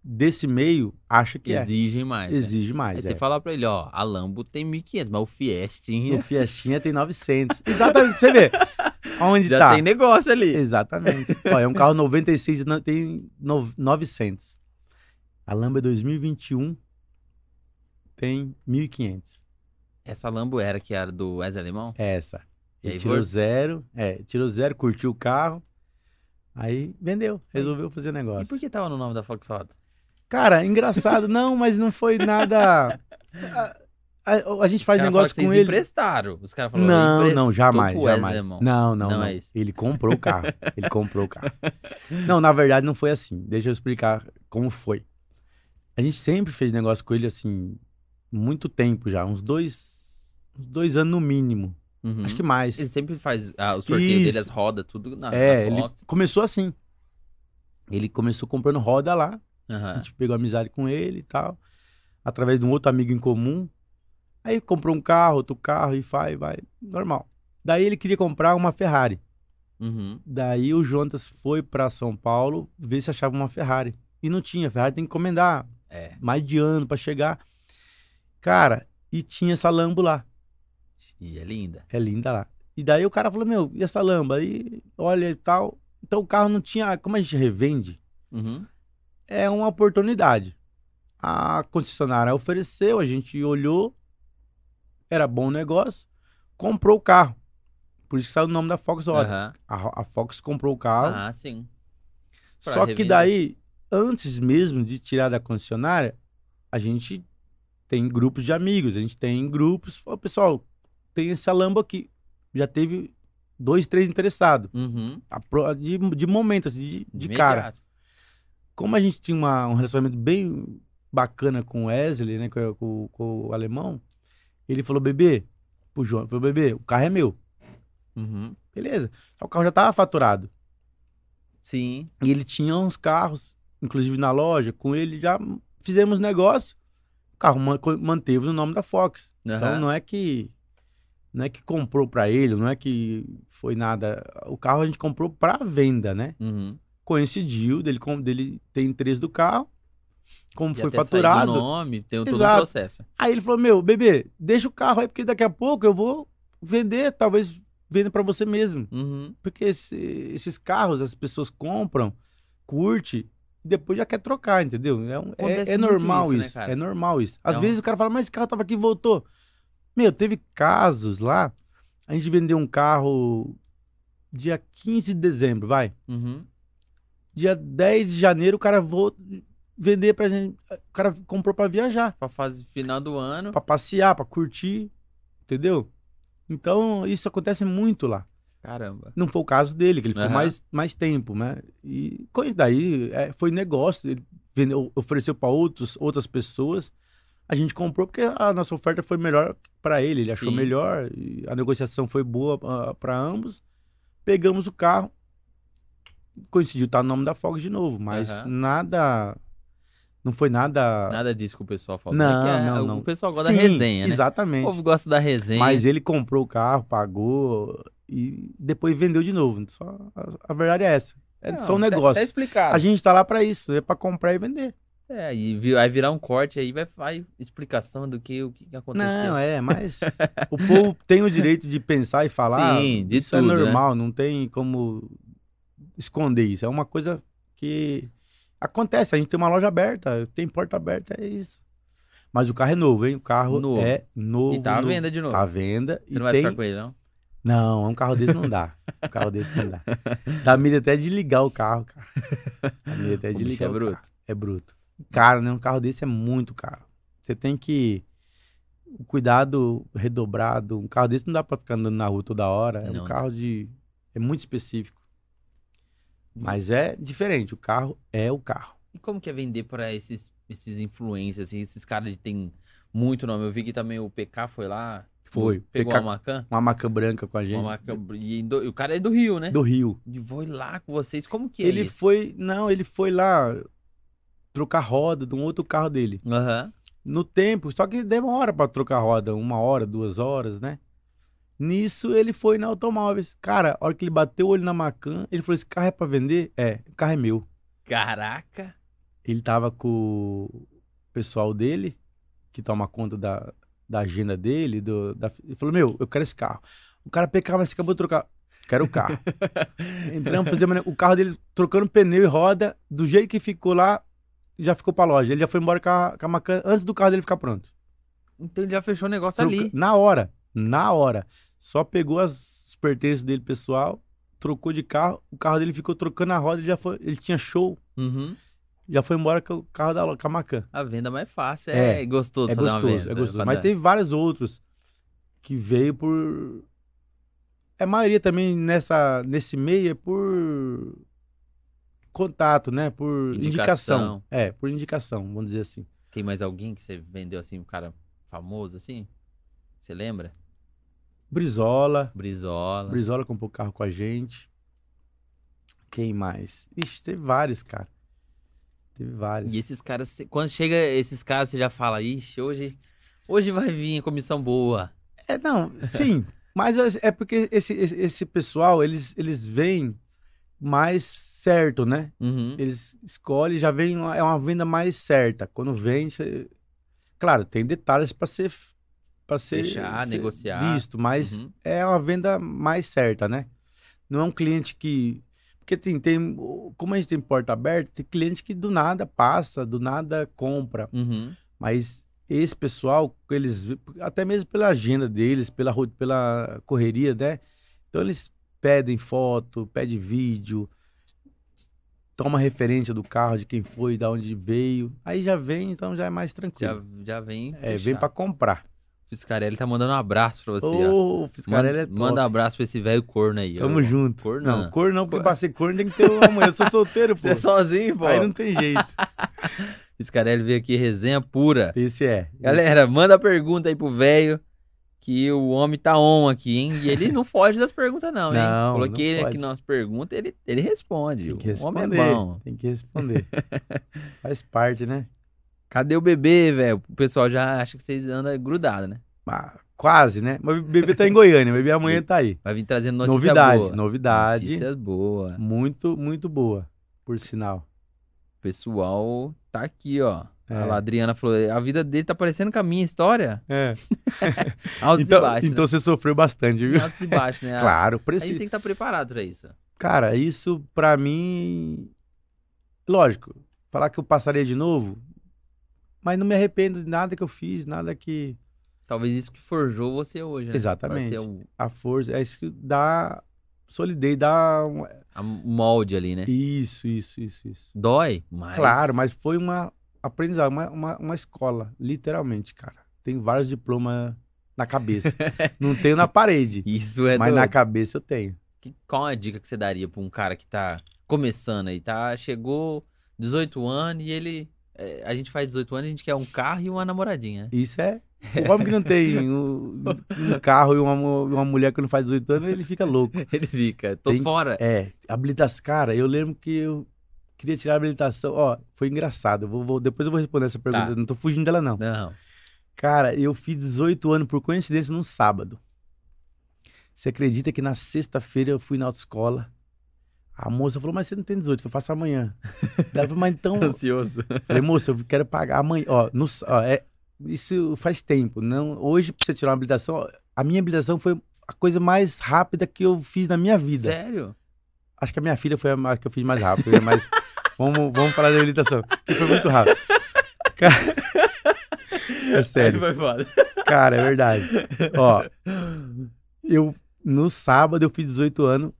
desse meio acham que Exigem mais. é. né? Exige Aí mais. você é. fala pra ele, ó, a Lambo tem 1.500, mas o Fiestinha... O Fiestinha tem 900. Exatamente, pra você ver. Onde Já tá? tem negócio ali. Exatamente. Ó, é um carro 96 e não- tem no- 900. A Lamba é 2021 tem 1.500. Essa Lambo era que era do Wesley Alemão? É essa. Ele aí, tirou zero. É, tirou zero, curtiu o carro. Aí vendeu, resolveu fazer E negócio. por que tava no nome da Fox Roda? Cara, engraçado, não, mas não foi nada. A, a- a gente faz Os caras negócio com ele. emprestaram. Os caras falaram, Não, "Emprestou não, jamais, Wesley jamais. Alemão." Não, não, Não não. é isso. Ele comprou o carro. Ele comprou o carro. Não, na verdade não foi assim. Deixa eu explicar como foi. A gente sempre fez negócio com ele assim, muito tempo já, uns dois, uns dois anos no mínimo. Uhum. Acho que mais. Ele sempre faz ah, o sorteio Isso. dele, as rodas, tudo na, é, na ele começou assim. Ele começou comprando roda lá. A Aham. gente pegou amizade com ele e tal, através de um outro amigo em comum. Aí comprou um carro, outro carro e vai, vai, normal. Daí ele queria comprar uma Ferrari. Uhum. Daí o Jonas foi pra São Paulo ver se achava uma Ferrari. E não tinha, Ferrari tem que encomendar É. mais de ano pra chegar. Cara, e tinha essa Lambo lá. E é linda. É linda lá. E daí o cara falou: Meu, e essa Lambo? Aí, olha e tal. Então o carro não tinha. Como a gente revende, Uhum. é uma oportunidade. A concessionária ofereceu, a gente olhou, era bom negócio, comprou o carro. Por isso que saiu o nome da Fox Roda. Aham. A, a Fox comprou o carro. Ah, sim. pra Só que revender. daí, antes mesmo de tirar da concessionária, a gente tem grupos de amigos, a gente tem grupos. Pessoal, tem essa Lambo aqui. Já teve dois, três interessados. Uhum. De, de momento, assim, de, de cara. imediato. Como a gente tinha uma- um relacionamento bem bacana com o Wesley, né? Com, com- com o alemão, ele falou, bebê, pro João, falou, bebê, o carro é meu. Uhum. Beleza. O carro já tava faturado. Sim. E ele tinha uns carros, inclusive na loja, com ele já fizemos negócio. O carro manteve o nome da Fox. Então Aham. não é que não é que comprou pra ele, não é que foi nada. O carro a gente comprou pra venda, né? Uhum. Coincidiu dele com dele ter interesse do carro. Como E foi faturado. nome, tem todo um Exato. processo. Aí ele falou: "Meu, bebê, deixa o carro aí porque daqui a pouco eu vou vender, talvez venda pra você mesmo". Uhum. Porque esse- esses carros as pessoas compram, curte e depois já quer trocar, entendeu? É, é- é normal isso, né, isso. cara? é normal isso. Às É vezes o cara fala, mas esse carro tava aqui e voltou. Meu, teve casos lá, a gente vendeu um carro dia 15 de dezembro, vai. Uhum. Dia 10 de janeiro o cara vou vender pra gente. O cara comprou pra viajar, Pra fase final do ano. pra passear, pra curtir, entendeu? Então isso acontece muito lá. Caramba. Não foi o caso dele, que ele ficou Aham. mais, mais tempo, né? E daí é, foi negócio, ele vendeu, ofereceu para outros outras pessoas. A gente comprou porque a nossa oferta foi melhor para ele, ele achou Sim. melhor, e a negociação foi boa para ambos. Pegamos o carro, coincidiu tá no nome da Fox de novo, mas Aham. nada não foi nada Nada disso que o pessoal fala. Não, É que é- não, o não. pessoal gosta Sim, da resenha, né? O Exatamente. povo gosta da resenha. Mas ele comprou o carro, pagou e depois vendeu de novo. Só a, a verdade é essa. É Não, só um tá- negócio. Tá explicado. a gente tá lá pra isso, é pra comprar e vender. É, e vai virar um corte aí, vai, vai explicação do que, o que aconteceu. Não, é, mas o povo tem o direito de pensar e falar. Sim, de isso tudo, é né? normal, não tem como esconder isso. É uma coisa que acontece. A gente tem uma loja aberta, tem porta aberta, é isso. Mas o carro é novo, hein? O carro Novo. é novo. E tá à novo. venda de novo. Tá à venda. Você e não vai tem... ficar com ele, não? Não, um carro desse não dá. Um carro desse não dá. Dá medo até de ligar o carro, cara. Dá medo até O de bicho ligar é bruto. carro. É bruto. Caro, né? Um carro desse é muito caro. Você tem que. O cuidado redobrado. Um carro desse não dá pra ficar andando na rua toda hora. É Não. um carro de. É muito específico. Mas é diferente. O carro é o carro. E como que é vender pra esses, esses influencers, assim, esses caras que tem muito nome? Eu vi que também o PK foi lá. Foi. Pegou PK uma Macan. Uma maca branca com a gente. Uma Macan e, do- e o cara é do Rio, né? Do Rio. E ir lá com vocês. Como que é ele isso? foi. Não, ele foi lá trocar roda de um outro carro dele. Aham. no tempo, só que demora pra trocar roda, uma hora, duas horas, né? Nisso ele foi na automóveis. Cara, a hora que ele bateu o olho na Macan, ele falou: esse carro é pra vender? É, o carro é meu. Caraca. Ele tava com o pessoal dele, que toma conta da, da agenda dele, do, da, ele falou: Meu, eu quero esse carro. O cara PK, mas você acabou de trocar. Quero o carro. Entramos, fazemos o carro dele trocando pneu e roda, do jeito que ficou lá, já ficou pra loja. Ele já foi embora com a, com a Macan antes do carro dele ficar pronto. Então ele já fechou o negócio Troca- ali. Na hora. Na hora. Só pegou as pertences dele pessoal, trocou de carro, o carro dele ficou trocando a roda, ele já foi. Ele tinha show, Uhum. já foi embora com o carro da loja, com a Macan. A venda mais fácil. É, É, gostoso É gostoso, é gostoso. pra Mas teve vários outros que veio por. A maioria também nessa, nesse meio é por contato, né? Por Indicação. indicação. É, por indicação, vamos dizer assim. Tem mais alguém que você vendeu assim, um cara famoso assim? Você lembra? Brizola. Brizola. Brizola comprou carro com a gente. Quem mais? Ixi, teve vários, cara. Teve vários. E esses caras, quando chega esses caras, você já fala, ixi, hoje, hoje vai vir a comissão boa. É, não, sim. mas é porque esse, esse, esse pessoal, eles, eles vêm mais certo, né? Uhum. Eles escolhem, já vem, uma- é uma venda mais certa. Quando vem, você... Claro, tem detalhes para ser para ser Fechar, ser negociar. visto, mas Uhum. é uma venda mais certa, né? Não é um cliente que porque tem, tem como a gente tem porta aberta, tem cliente que do nada passa, do nada compra, Uhum. mas esse pessoal, eles até mesmo pela agenda deles, pela pela correria, né? Então eles pedem foto, pedem vídeo, toma referência do carro, de quem foi, de onde veio. Aí já vem, então já é mais Já, tranquilo. já vem. é, vem fechar. para comprar. Fiscarelli tá mandando um abraço pra você. Ô, o Fiscarelli é manda, top. manda um abraço pra esse velho corno aí. Tamo ó. junto. Corno não, não. cor não, porque Cor- pra ser corno tem que ter uma mulher. Eu sou solteiro, pô. Você é sozinho, pô. Aí não tem jeito. Fiscarelli veio aqui, resenha pura. Esse é. Galera, manda pergunta aí pro velho. Que o homem tá on aqui, hein? E ele não foge das perguntas, não, hein? Não, Coloquei não ele aqui nas perguntas, ele, ele responde. Tem que o homem é responder. bom. Tem que responder. Faz parte, né? Cadê o bebê, velho? O pessoal já acha que vocês andam grudados, né? Ah, quase, né? Mas o bebê tá em Goiânia, o bebê amanhã tá aí. Vai vir trazendo notícia novidade, boa. novidade. Notícias boas. Muito, muito boa, por sinal. O pessoal tá aqui, ó. É. A Adriana falou, a vida dele tá parecendo com a minha história. É. Altos Então, e baixos, então você sofreu bastante, né? viu? Altos e baixos, né? Claro, A gente precisa. tem que estar preparado pra isso. Cara, isso pra mim. Lógico, falar que eu passaria de novo, mas não me arrependo de nada que eu fiz, nada que. Talvez isso que forjou você hoje, né? Exatamente. O, A força, é isso que dá solidez, dá. um- a- molde ali, né? Isso, isso, isso, isso. Dói, mas... Claro, mas foi uma aprendizado, uma, uma, uma escola, literalmente, cara. Tem vários diplomas na cabeça. não tenho na parede, Isso é mas na doido. cabeça eu tenho. Que- Qual a dica que você daria pra um cara que tá começando aí, tá? Chegou 18 anos e ele... é, a gente faz 18 anos, a gente quer um carro e uma namoradinha? Isso é. O homem que não tem um, um carro e uma, uma mulher que não faz 18 anos, ele fica louco. Ele fica, tô Tem- fora. É, habilitação. Cara, eu lembro que eu queria tirar a habilitação. Ó, foi engraçado. Vou, vou- depois eu vou responder essa pergunta. Tá. Não tô fugindo dela, não. Não. Cara, eu fiz 18 anos por coincidência num sábado. Você acredita que na sexta-feira eu fui na autoescola? A moça falou, mas você não tem 18, eu faço amanhã. Ela falou, mas então. Ansioso. Falei, moça, eu quero pagar amanhã. Ó, no, ó, é, isso faz tempo. Não, hoje, pra você tirar uma habilitação, ó, a minha habilitação foi a coisa mais rápida que eu fiz na minha vida. Sério? Acho que a minha filha foi a que eu fiz mais rápido, né? vamos, vamos falar da habilitação, que foi muito rápido. Cara... É sério. Aí foi foda. Cara, é verdade. Ó, eu no sábado eu fiz 18 anos,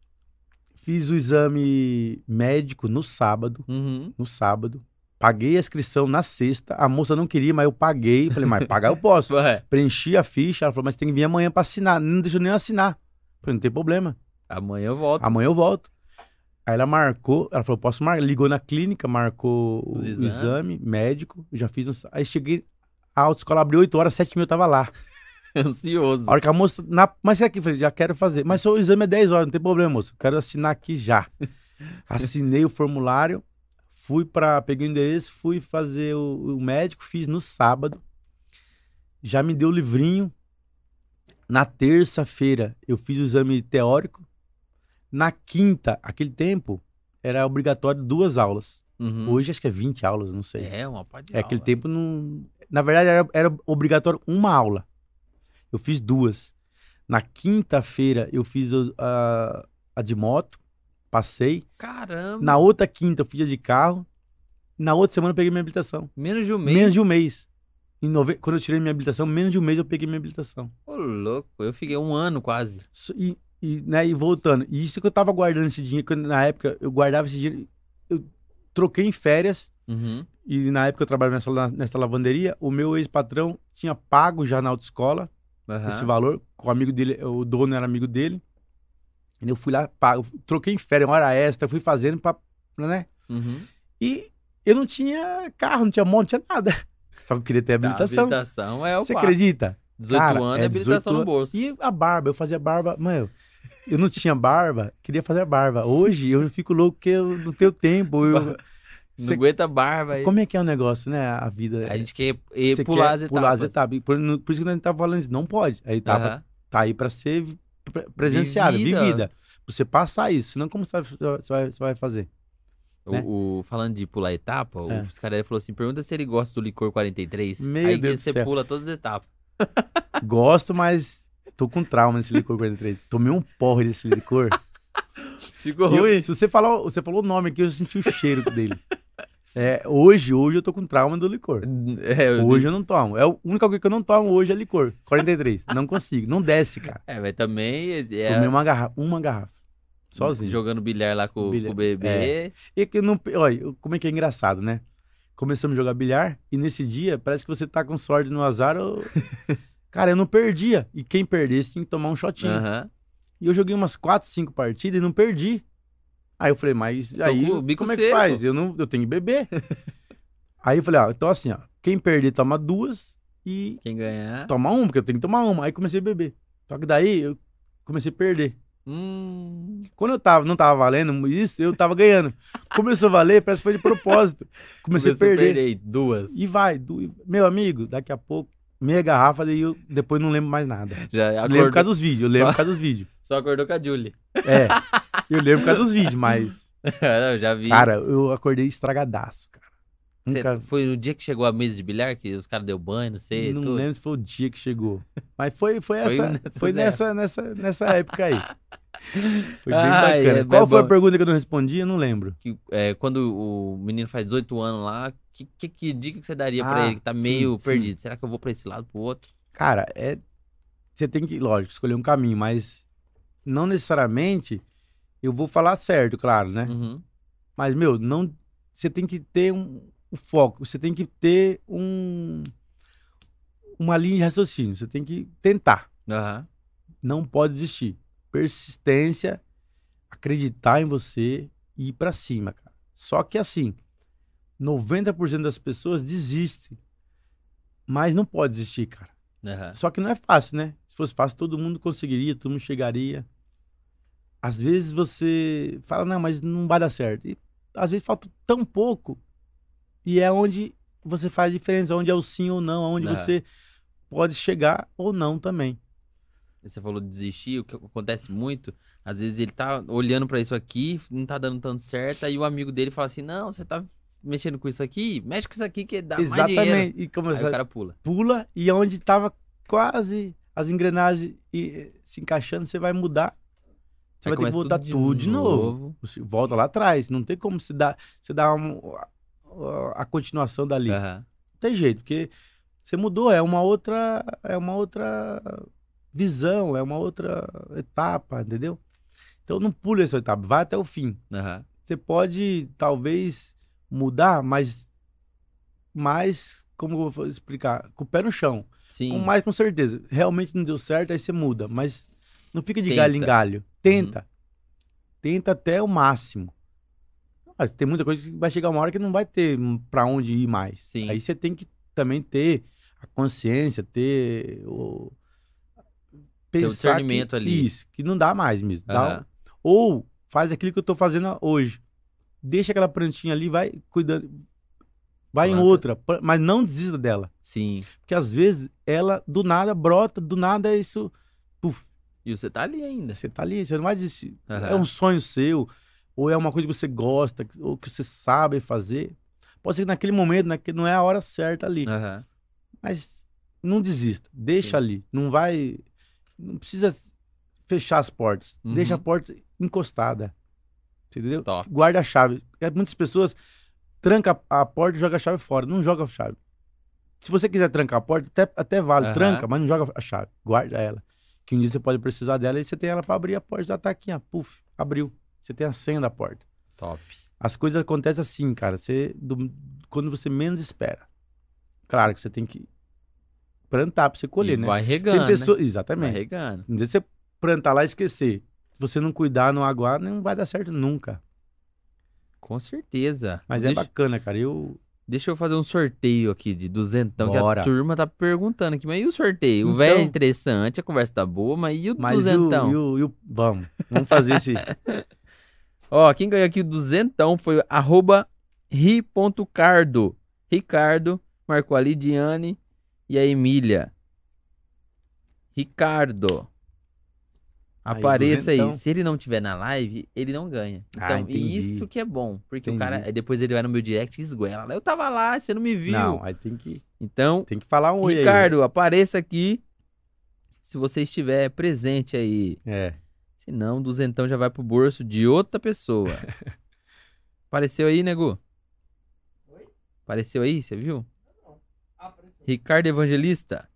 fiz o exame médico no sábado, Uhum. no sábado. Paguei a inscrição na sexta. A moça não queria, mas eu paguei. Falei, mas pagar eu posso. Ué, Preenchi a ficha. Ela falou, mas tem que vir amanhã pra assinar. Não deixou nem eu assinar. Falei, não tem problema. amanhã eu volto. Amanhã eu volto. Aí ela marcou, ela falou, posso marcar? Ligou na clínica, marcou o exames. exame médico, já fiz no... Aí cheguei, a autoescola abriu 8 horas, 7 mil eu tava lá. Ansioso. A hora que a moça, na... mas é aqui, falei, já quero fazer. Mas o exame é 10 horas, não tem problema, moça, quero assinar aqui já. Assinei o formulário, fui pra, peguei o endereço, fui fazer o, o médico, fiz no sábado, já me deu o livrinho. Na terça-feira eu fiz o exame teórico. Na quinta, aquele tempo, era obrigatório duas aulas. Uhum. Hoje acho que é 20 aulas, não sei. É, uma pá de É, aquele aula. tempo não. Na verdade, era, era obrigatório uma aula. Eu fiz duas. Na quinta-feira, eu fiz a, a de moto, passei. Caramba. Na outra quinta eu fui de carro. Na outra semana eu peguei minha habilitação. Menos de um mês. Menos de um mês. Em nove... Quando eu tirei minha habilitação, menos de um mês eu peguei minha habilitação. Ô, louco. Eu fiquei um ano quase. E, e, né, e voltando. E isso que eu tava guardando esse dinheiro, na época eu guardava esse dinheiro. Eu troquei em férias. Uhum. E na época eu trabalhava nessa, nessa lavanderia. O meu ex-patrão tinha pago já na autoescola Aham. esse valor. Com o amigo dele, o dono era amigo dele. E eu fui lá, pago, troquei em férias, uma hora extra, fui fazendo pra, né? Uhum. E eu não tinha carro, não tinha moto, não tinha nada. Só que eu queria ter Tá, habilitação. habilitação é o Você passo. acredita? 18 Cara, anos é é habilitação 18 no bolso. E a barba, eu fazia barba, mano, eu não tinha barba, queria fazer barba. Hoje eu fico louco porque eu não tenho tempo. eu- Não Cê- aguenta barba aí. como é que é o negócio, né? A vida. A gente quer ir pular quer as etapas. Pular as etapas. Por, por isso que a gente tava falando isso. Não pode. A etapa Aham. tá aí pra ser pre- presenciada, Vivida. vivida. Pra você passar isso. Senão, como você vai, você vai, fazer? O, né? o- falando de pular etapa, É. o Fiscarelli falou assim: pergunta se ele gosta do licor 43. Meu aí Deus você pula todas as etapas. Gosto, mas tô com trauma desse licor 43. Tomei um porre desse licor. Ficou E eu- ruim. se você falou, você falou o nome aqui, eu senti o cheiro dele. É, hoje, hoje eu tô com trauma do licor. É, eu Hoje eu não tomo. É a única coisa que eu não tomo hoje é licor. 43. Não consigo. Não desce, cara. É, mas também é, Tomei uma garrafa. Uma garrafa. Sozinho. jogando bilhar lá com, Bilhar. com o bebê. É. E que não. Olha, como é que é engraçado, né? Começamos a jogar bilhar e nesse dia parece que você tá com sorte no azar. Ou... cara, eu não perdia. E quem perdesse tinha que tomar um shotinho. Aham. E eu joguei umas 4, 5 partidas e não perdi. Aí eu falei, mas aí com como é que seco. faz? Eu, não, eu tenho que beber. aí eu falei, ó, então assim, ó, quem perder toma duas e Quem ganhar. toma uma, porque eu tenho que tomar uma. Aí comecei a beber. Só que daí eu comecei a perder. Hum, Quando eu tava, não tava valendo isso, eu tava ganhando. Começou a valer, parece que foi de propósito. Comecei começou a perder. duas. E vai, du- meu amigo, daqui a pouco, meia garrafa, daí eu depois não lembro mais nada. Já Eu lembro por acordou, causa dos vídeos, eu lembro Só- por causa dos vídeos. só acordou com a Julie. É, eu lembro por causa dos vídeos, mas, eu já vi. cara, eu acordei estragadaço, cara. Nunca, Foi no dia que chegou a mesa de bilhar que os caras deu banho, não sei. não tudo. lembro se foi o dia que chegou. Mas foi, foi, Foi essa, nessas foi nessa, nessa, nessa época aí. Foi bem Ai, bacana. é- Qual é foi a bom. pergunta que eu não respondi? Eu não lembro. Que, é, quando o menino faz 18 anos lá, que, que, que dica que você daria pra Ah, ele que tá meio sim. perdido? Será que eu vou pra esse lado, pro outro? Cara, é. Você tem que, lógico, escolher um caminho, mas não necessariamente eu vou falar certo, claro, né? Uhum. Mas, meu, não. Você tem que ter um, um foco, você tem que ter um. Uma linha de raciocínio, você tem que tentar. Aham. Não pode desistir. Persistência, acreditar em você e ir pra cima, cara. Só que assim, 90% das pessoas desistem. Mas não pode desistir, cara. Aham. Só que não é fácil, né? Se fosse fácil, todo mundo conseguiria, todo mundo chegaria. Às vezes você fala, não, mas não vai dar certo. E às vezes falta tão pouco. E é onde você faz a diferença, onde é o sim ou não, onde É. você pode chegar ou não também. Você falou de desistir, o que acontece muito, às vezes ele tá olhando pra isso aqui, não tá dando tanto certo, aí o amigo dele fala assim, não, você tá mexendo com isso aqui, mexe com isso aqui que dá mais dinheiro. Exatamente. E como Aí o cara pula. pula e onde tava quase as engrenagens e- se encaixando, você vai mudar. Você vai, ter que voltar tudo, de novo. Você volta lá atrás. Não tem como se dar, você dar um- a, a continuação dali. Aham. Não tem jeito, porque você mudou, é uma outra, é uma outra visão, é uma outra etapa, entendeu? Então não pule essa etapa, vai até o fim. Aham. Você pode talvez mudar, mas mais, como eu vou explicar, com o pé no chão. Sim. Com mais com certeza. Realmente não deu certo, aí você muda. Mas não fica de Tenta. Uhum. galho em galho. Tenta. Tenta até o máximo. Mas tem muita coisa que vai chegar uma hora que não vai ter pra onde ir mais. Sim. Aí você tem que também ter a consciência, ter o. Ter o discernimento que, ali. Isso, que não dá mais mesmo. Dá Aham. um- ou faz aquilo que eu tô fazendo hoje. Deixa aquela plantinha ali, vai cuidando. Vai em Planta. outra, pa- mas não desista dela. Sim. Porque às vezes ela do nada brota, do nada isso. Puf, E você tá ali ainda. você tá ali, você não vai desistir. Aham. É um sonho seu, ou é uma coisa que você gosta, ou que você sabe fazer. Pode ser que naquele momento, naquele, não é a hora certa ali. Aham. Mas não desista, deixa Sim. ali. Não vai. Não precisa fechar as portas. Uhum. Deixa a porta encostada. Entendeu? Top. Guarda a chave. Porque Muitas pessoas trancam a porta e jogam a chave fora. Não joga a chave. Se você quiser trancar a porta, até, até vale. Aham. Tranca, mas não joga a chave. Guarda ela. Que um dia você pode precisar dela e você tem ela pra abrir a porta. Já tá aqui, ó. Puf, abriu. Você tem a senha da porta. Top. As coisas acontecem assim, cara. Você, do- quando você menos espera. Claro que você tem que plantar pra você colher, E né? Vai regando, Tem pessoas. né? Vai Exatamente. regando. Não você plantar lá e esquecer. Se você não cuidar, não aguar, não vai dar certo nunca. Com certeza. Mas é deixa, bacana, cara. Eu. deixa eu fazer um sorteio aqui de duzentão, que a Bora. turma tá perguntando aqui. Mas e o sorteio? O Então- velho é interessante, a conversa tá boa, mas e o Mas o, duzentão? e o, e o- Vamos. Vamos fazer esse. Ó, quem ganhou aqui o duzentão foi o arroba ri.cardo. Ricardo, marcou a Lidiane e a Emília. Ricardo. Apareça aí. duzentão. Se ele não tiver na live, ele não ganha. Ah, Então, entendi. isso que é bom. Porque o Entendi. cara, aí depois ele vai no meu direct e esguela. Eu tava lá, você não me viu. Não, aí tem que, Então, tem que falar um oi aí. Ricardo, apareça aqui. Se você estiver presente aí. É. Se não, o duzentão já vai pro bolso de outra pessoa. Apareceu aí, nego? Apareceu aí, você viu? Ricardo Evangelista.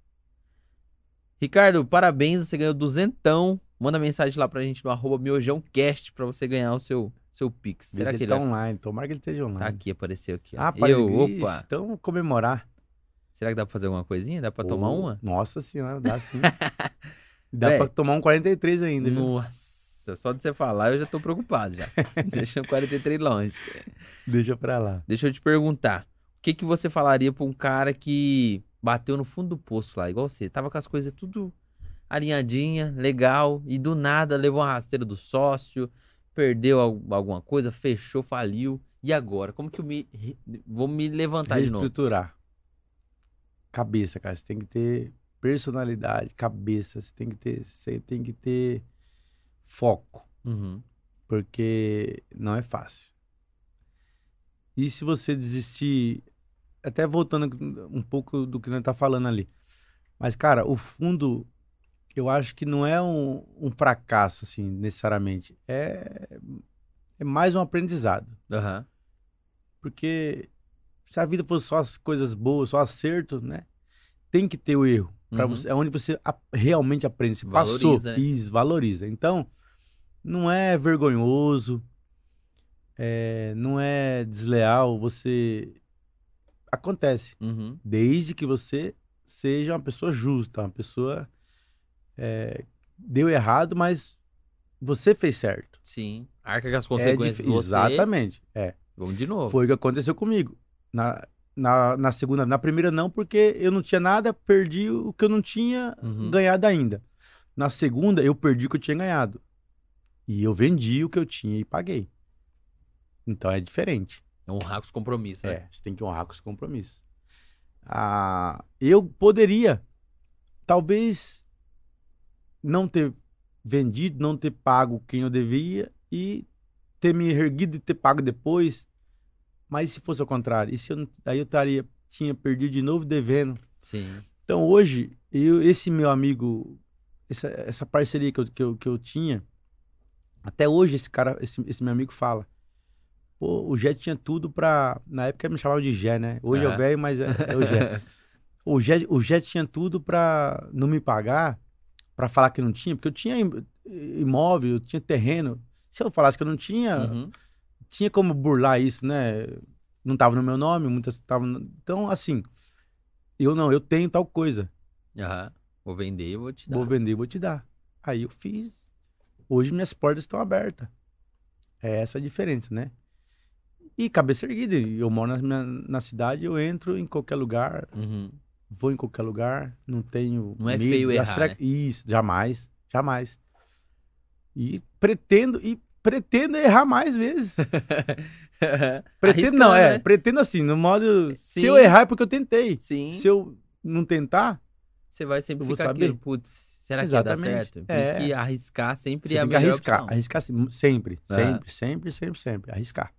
Ricardo, parabéns, você ganhou duzentão. Manda mensagem lá pra gente no arroba miojãocast pra você ganhar o seu, seu Pix. Será se que ele tá online. Tomara que ele esteja online. Tá aqui, apareceu aqui. ó. Ah, Eu, opa. Então, comemorar. Será que dá pra fazer alguma coisinha? Dá pra tomar uma? Nossa senhora, dá sim. dá Véi. pra tomar um 43 ainda. viu? Nossa, só de você falar eu já tô preocupado já. Deixa o 43 longe. Deixa pra lá. Deixa eu te perguntar. O que, que você falaria pra um cara que bateu no fundo do poço lá, igual você? Tava com as coisas tudo alinhadinha, legal, e do nada levou uma rasteira do sócio, perdeu al- alguma coisa, fechou, faliu. E agora? Como que eu me vou me levantar de novo? Reestruturar. Cabeça, cara. Você tem que ter personalidade, cabeça. Você tem que ter, você tem que ter foco, Uhum. porque não é fácil. E se você desistir, até voltando um pouco do que nós tá falando ali. Mas, cara, o fundo, eu acho que não é um, um fracasso, assim, necessariamente. É, é mais um aprendizado. Aham. Porque se a vida fosse só as coisas boas, só acerto, né? Tem que ter o erro. Uhum. você, é onde você a- realmente aprende. Você Valoriza, passou. né? Isso, valoriza. Então, não é vergonhoso, é, não é desleal. Você. Acontece. Uhum. Desde que você seja uma pessoa justa, uma pessoa. É, deu errado, mas você fez certo. Sim. Arca com as É consequências. dif- você... Exatamente. É. Vamos de novo. Foi o que aconteceu comigo. Na, na, na segunda, na primeira não, porque eu não tinha nada, perdi o que eu não tinha Uhum. ganhado ainda. Na segunda, eu perdi o que eu tinha ganhado. E eu vendi o que eu tinha e paguei. Então é diferente. Honrar com os compromissos, né? É, você tem que honrar com os compromissos. Ah, eu poderia, talvez, não ter vendido, não ter pago quem eu devia e ter me erguido e ter pago depois. Mas se fosse ao contrário? E se eu, aí eu estaria, tinha perdido de novo devendo. Sim. Então hoje, eu, esse meu amigo, essa, essa parceria que eu, que, eu, que eu tinha, até hoje esse cara, esse, esse meu amigo fala. Pô, o Jé tinha tudo pra. Na época me chamava de Jé, né? Hoje é o velho, mas é, é o Jé. O Jé. O Jé tinha tudo pra não me pagar, pra falar que não tinha, porque eu tinha im- imóvel, eu tinha terreno. Se eu falasse que eu não tinha, Uhum. tinha como burlar isso, né? Não tava no meu nome, muitas estavam. no- Então, assim, eu não, eu tenho tal coisa. Aham. Vou vender e vou te dar. Vou vender, vou te dar. Aí eu fiz. Hoje minhas portas estão abertas. É essa a diferença, né? E cabeça erguida. Eu moro na, na cidade, eu entro em qualquer lugar, Uhum. Vou em qualquer lugar, não tenho. Não é medo, feio errar, astra- né? Isso, jamais. Jamais. E pretendo, e pretendo errar mais vezes. Pretendo, não, é. né? Pretendo assim, no modo. Se Sim. eu errar é porque eu tentei. Sim. Se eu não tentar, Você vai sempre ficar aquilo, putz, será que ia dar Exatamente. certo? Por É. isso que arriscar sempre Você é a melhor arriscar. opção. Arriscar sim, sempre, Aham. sempre, sempre, sempre, sempre. Arriscar.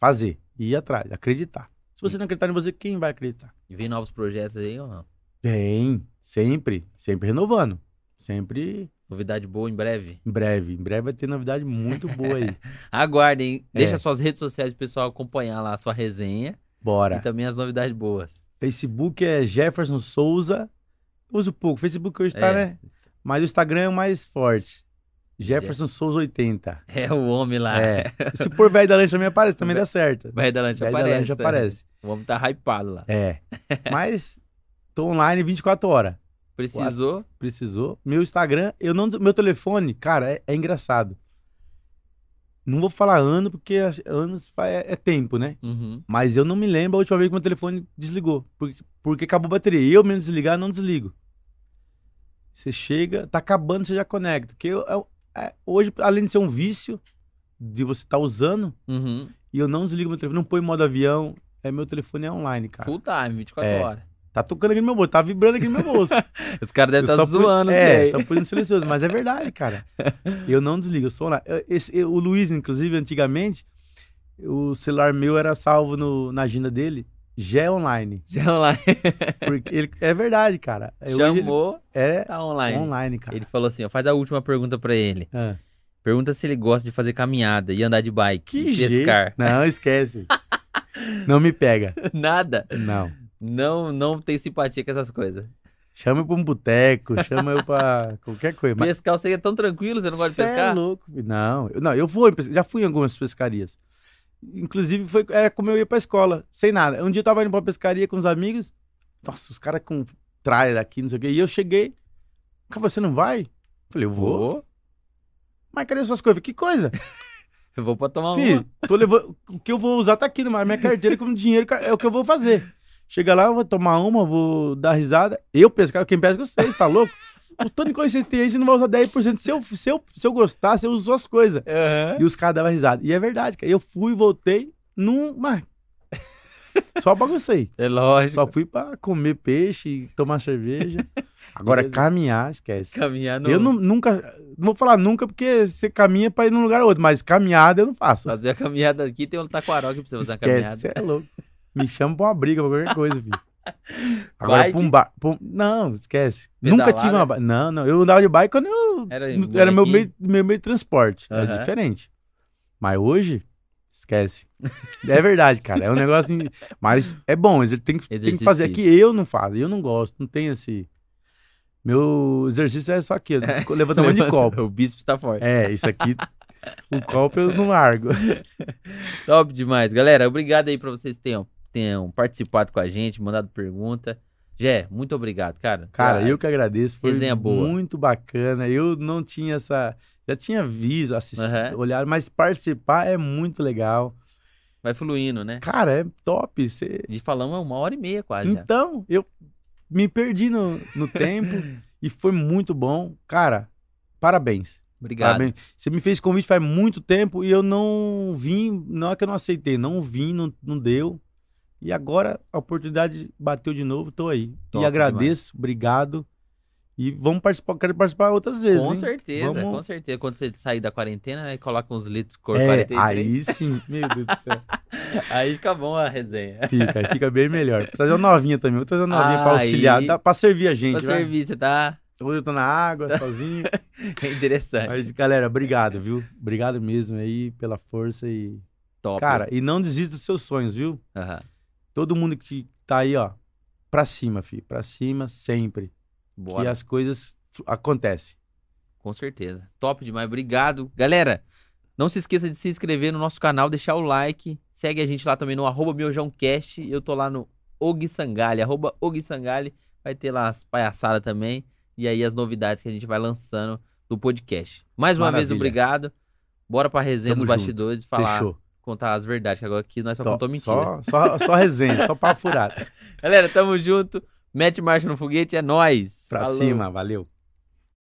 Fazer. Ir atrás. Acreditar. Se você não acreditar em você, quem vai acreditar? E vem novos projetos aí ou não? Vem. Sempre. Sempre renovando. Sempre Novidade boa em breve. Em breve. Em breve vai ter novidade muito boa aí. Aguardem. Deixa É. suas redes sociais pro pessoal acompanhar lá a sua resenha. Bora. E também as novidades boas. Facebook é Jefferson Souza. Uso pouco. Facebook hoje tá, É. né? Mas o Instagram é o mais forte. Jefferson Souza 80. É o homem lá. É. Se por velho da lancha também aparece, também dá certo. Vai da lancha Velho da aparece. lancha tá? aparece. O homem tá hypado lá. É. Mas tô online 24 horas. Precisou? Precisou. Meu Instagram, eu não, meu telefone, cara, é, é engraçado. Não vou falar ano porque anos é, é tempo, né? Uhum. Mas eu não me lembro a última vez que meu telefone desligou. Porque, porque acabou a bateria. Eu mesmo desligar, não desligo. Você chega, tá acabando, você já conecta. Porque eu- eu- é, hoje, além de ser um vício de você estar usando, Uhum. e eu não desligo meu telefone, não põe em modo avião, é meu telefone é online, cara. Full time, 24 É. horas. Tá tocando aqui no meu bolso, tá vibrando aqui no meu bolso. Os caras devem estar pus- zoando É, isso aí. só no silencioso, mas é verdade, cara. Eu não desligo, eu sou lá. Eu- esse- eu- o Luiz, inclusive, antigamente, o celular meu era salvo no- na agenda dele, Gé Online. Já online. Porque ele, é verdade, cara. É, Chamou, É tá online. online, cara. Ele falou assim, ó, faz a última pergunta pra ele. Ah, Pergunta se ele gosta de fazer caminhada e andar de bike. que e jeito. pescar. Não, esquece. não me pega. Nada. Não. Não, não tem simpatia com essas coisas. Chama eu pra um boteco, chama eu pra qualquer coisa. Mas Pescar você é tão tranquilo, você não gosta de Cê pescar? É louco. Não, eu, não, eu vou, já fui em algumas pescarias. Inclusive, foi é, como eu ia pra escola, sem nada. Um dia eu tava indo pra pescaria com os amigos. Nossa, os caras com tralha daqui, não sei o quê. E eu cheguei. Cara, você não vai? Falei, eu vou. Vou. Mas cadê suas coisas? Que coisa? Eu vou pra tomar Filho, uma. tô levando. O que eu vou usar tá aqui na minha carteira como dinheiro, é o que eu vou fazer. Chega lá, eu vou tomar uma, vou dar risada. Eu pescar, quem pesca é vocês, tá louco? O tanto de coisa que têm aí, você não vai usar 10%. Se eu, se eu, se eu gostar, você usa suas coisas. Aham. E os caras davam risada. E é verdade, cara. Eu fui, voltei, num. Mas... Só baguncei. É lógico. Só fui pra comer peixe, tomar cerveja. Agora, Beleza. caminhar, esquece. Caminhar no... Eu não, nunca. Não vou falar nunca, porque você caminha pra ir num lugar ou outro, mas caminhada eu não faço. Fazer a caminhada aqui, tem um taquaral aqui pra você fazer a Esquece, caminhada. você é louco. Me chama pra uma briga, pra qualquer coisa, filho. Agora, Bike? pra um bar. pra um- Não, esquece. Nunca tive uma. Não, não. Eu andava de bike quando eu. Era, Era meu meio, meu meio de transporte. Era Aham. diferente. Mas hoje, esquece. É verdade, cara. É um negócio. assim, Mas é bom. Tem que, tem que fazer. É que eu não faço. Eu não gosto. Não tenho esse. Meu exercício é só aqui. ó, Levantamento de copo. O bíceps tá forte. É, isso aqui. O copo eu não largo. Top demais. Galera, obrigado aí pra vocês que tenham, participado com a gente, mandado pergunta. Jé, muito obrigado, cara. Cara, eu que agradeço. Foi Resenha boa. muito bacana. Eu não tinha essa. Já tinha visto, assistido, Aham. olhado, mas participar é muito legal. Vai fluindo, né? Cara, é top. Você De falamos uma hora e meia quase já. Então, eu me perdi no, no tempo e foi muito bom. Cara, parabéns. Obrigado. Parabéns. Você me fez convite faz muito tempo e eu não vim, não é que eu não aceitei, não vim, não, não deu. E agora a oportunidade bateu de novo, tô aí. Top e agradeço, obrigado. E vamos participar, quero participar outras vezes. Com hein? certeza, Vamos- com certeza. Quando você sair da quarentena, né, coloca uns litros de cor É, 43. aí sim, meu Deus do céu. Aí fica bom a resenha. Fica, aí fica bem melhor. Vou trazer uma novinha também, vou trazer uma novinha pra Aí- auxiliar, dá pra servir a gente. Pra vai. servir, você tá Hoje eu tô na água, sozinho. é interessante. Mas, galera, obrigado, viu? Obrigado mesmo aí pela força e. Top. Cara, e não desista dos seus sonhos, viu? Aham. Todo mundo que tá aí, ó, pra cima, filho. Pra cima sempre. Bora. Que as coisas acontecem. Com certeza. Top demais. Obrigado. Galera, não se esqueça de se inscrever no nosso canal, deixar o like. Segue a gente lá também no arroba miojãocast. Eu tô lá no Og Sangali, arroba Og Sangali. Vai ter lá as palhaçadas também. E aí as novidades que a gente vai lançando do podcast. Mais uma vez, Maravilha. obrigado. Bora pra resenha Tamo dos junto. bastidores, falar, Fechou. Contar as verdades, que agora aqui nós só Tó, contamos mentira. Só, só, só resenha, só papo furado. Galera, tamo junto. Mete marcha no foguete, é nóis. Pra Falou. cima, valeu.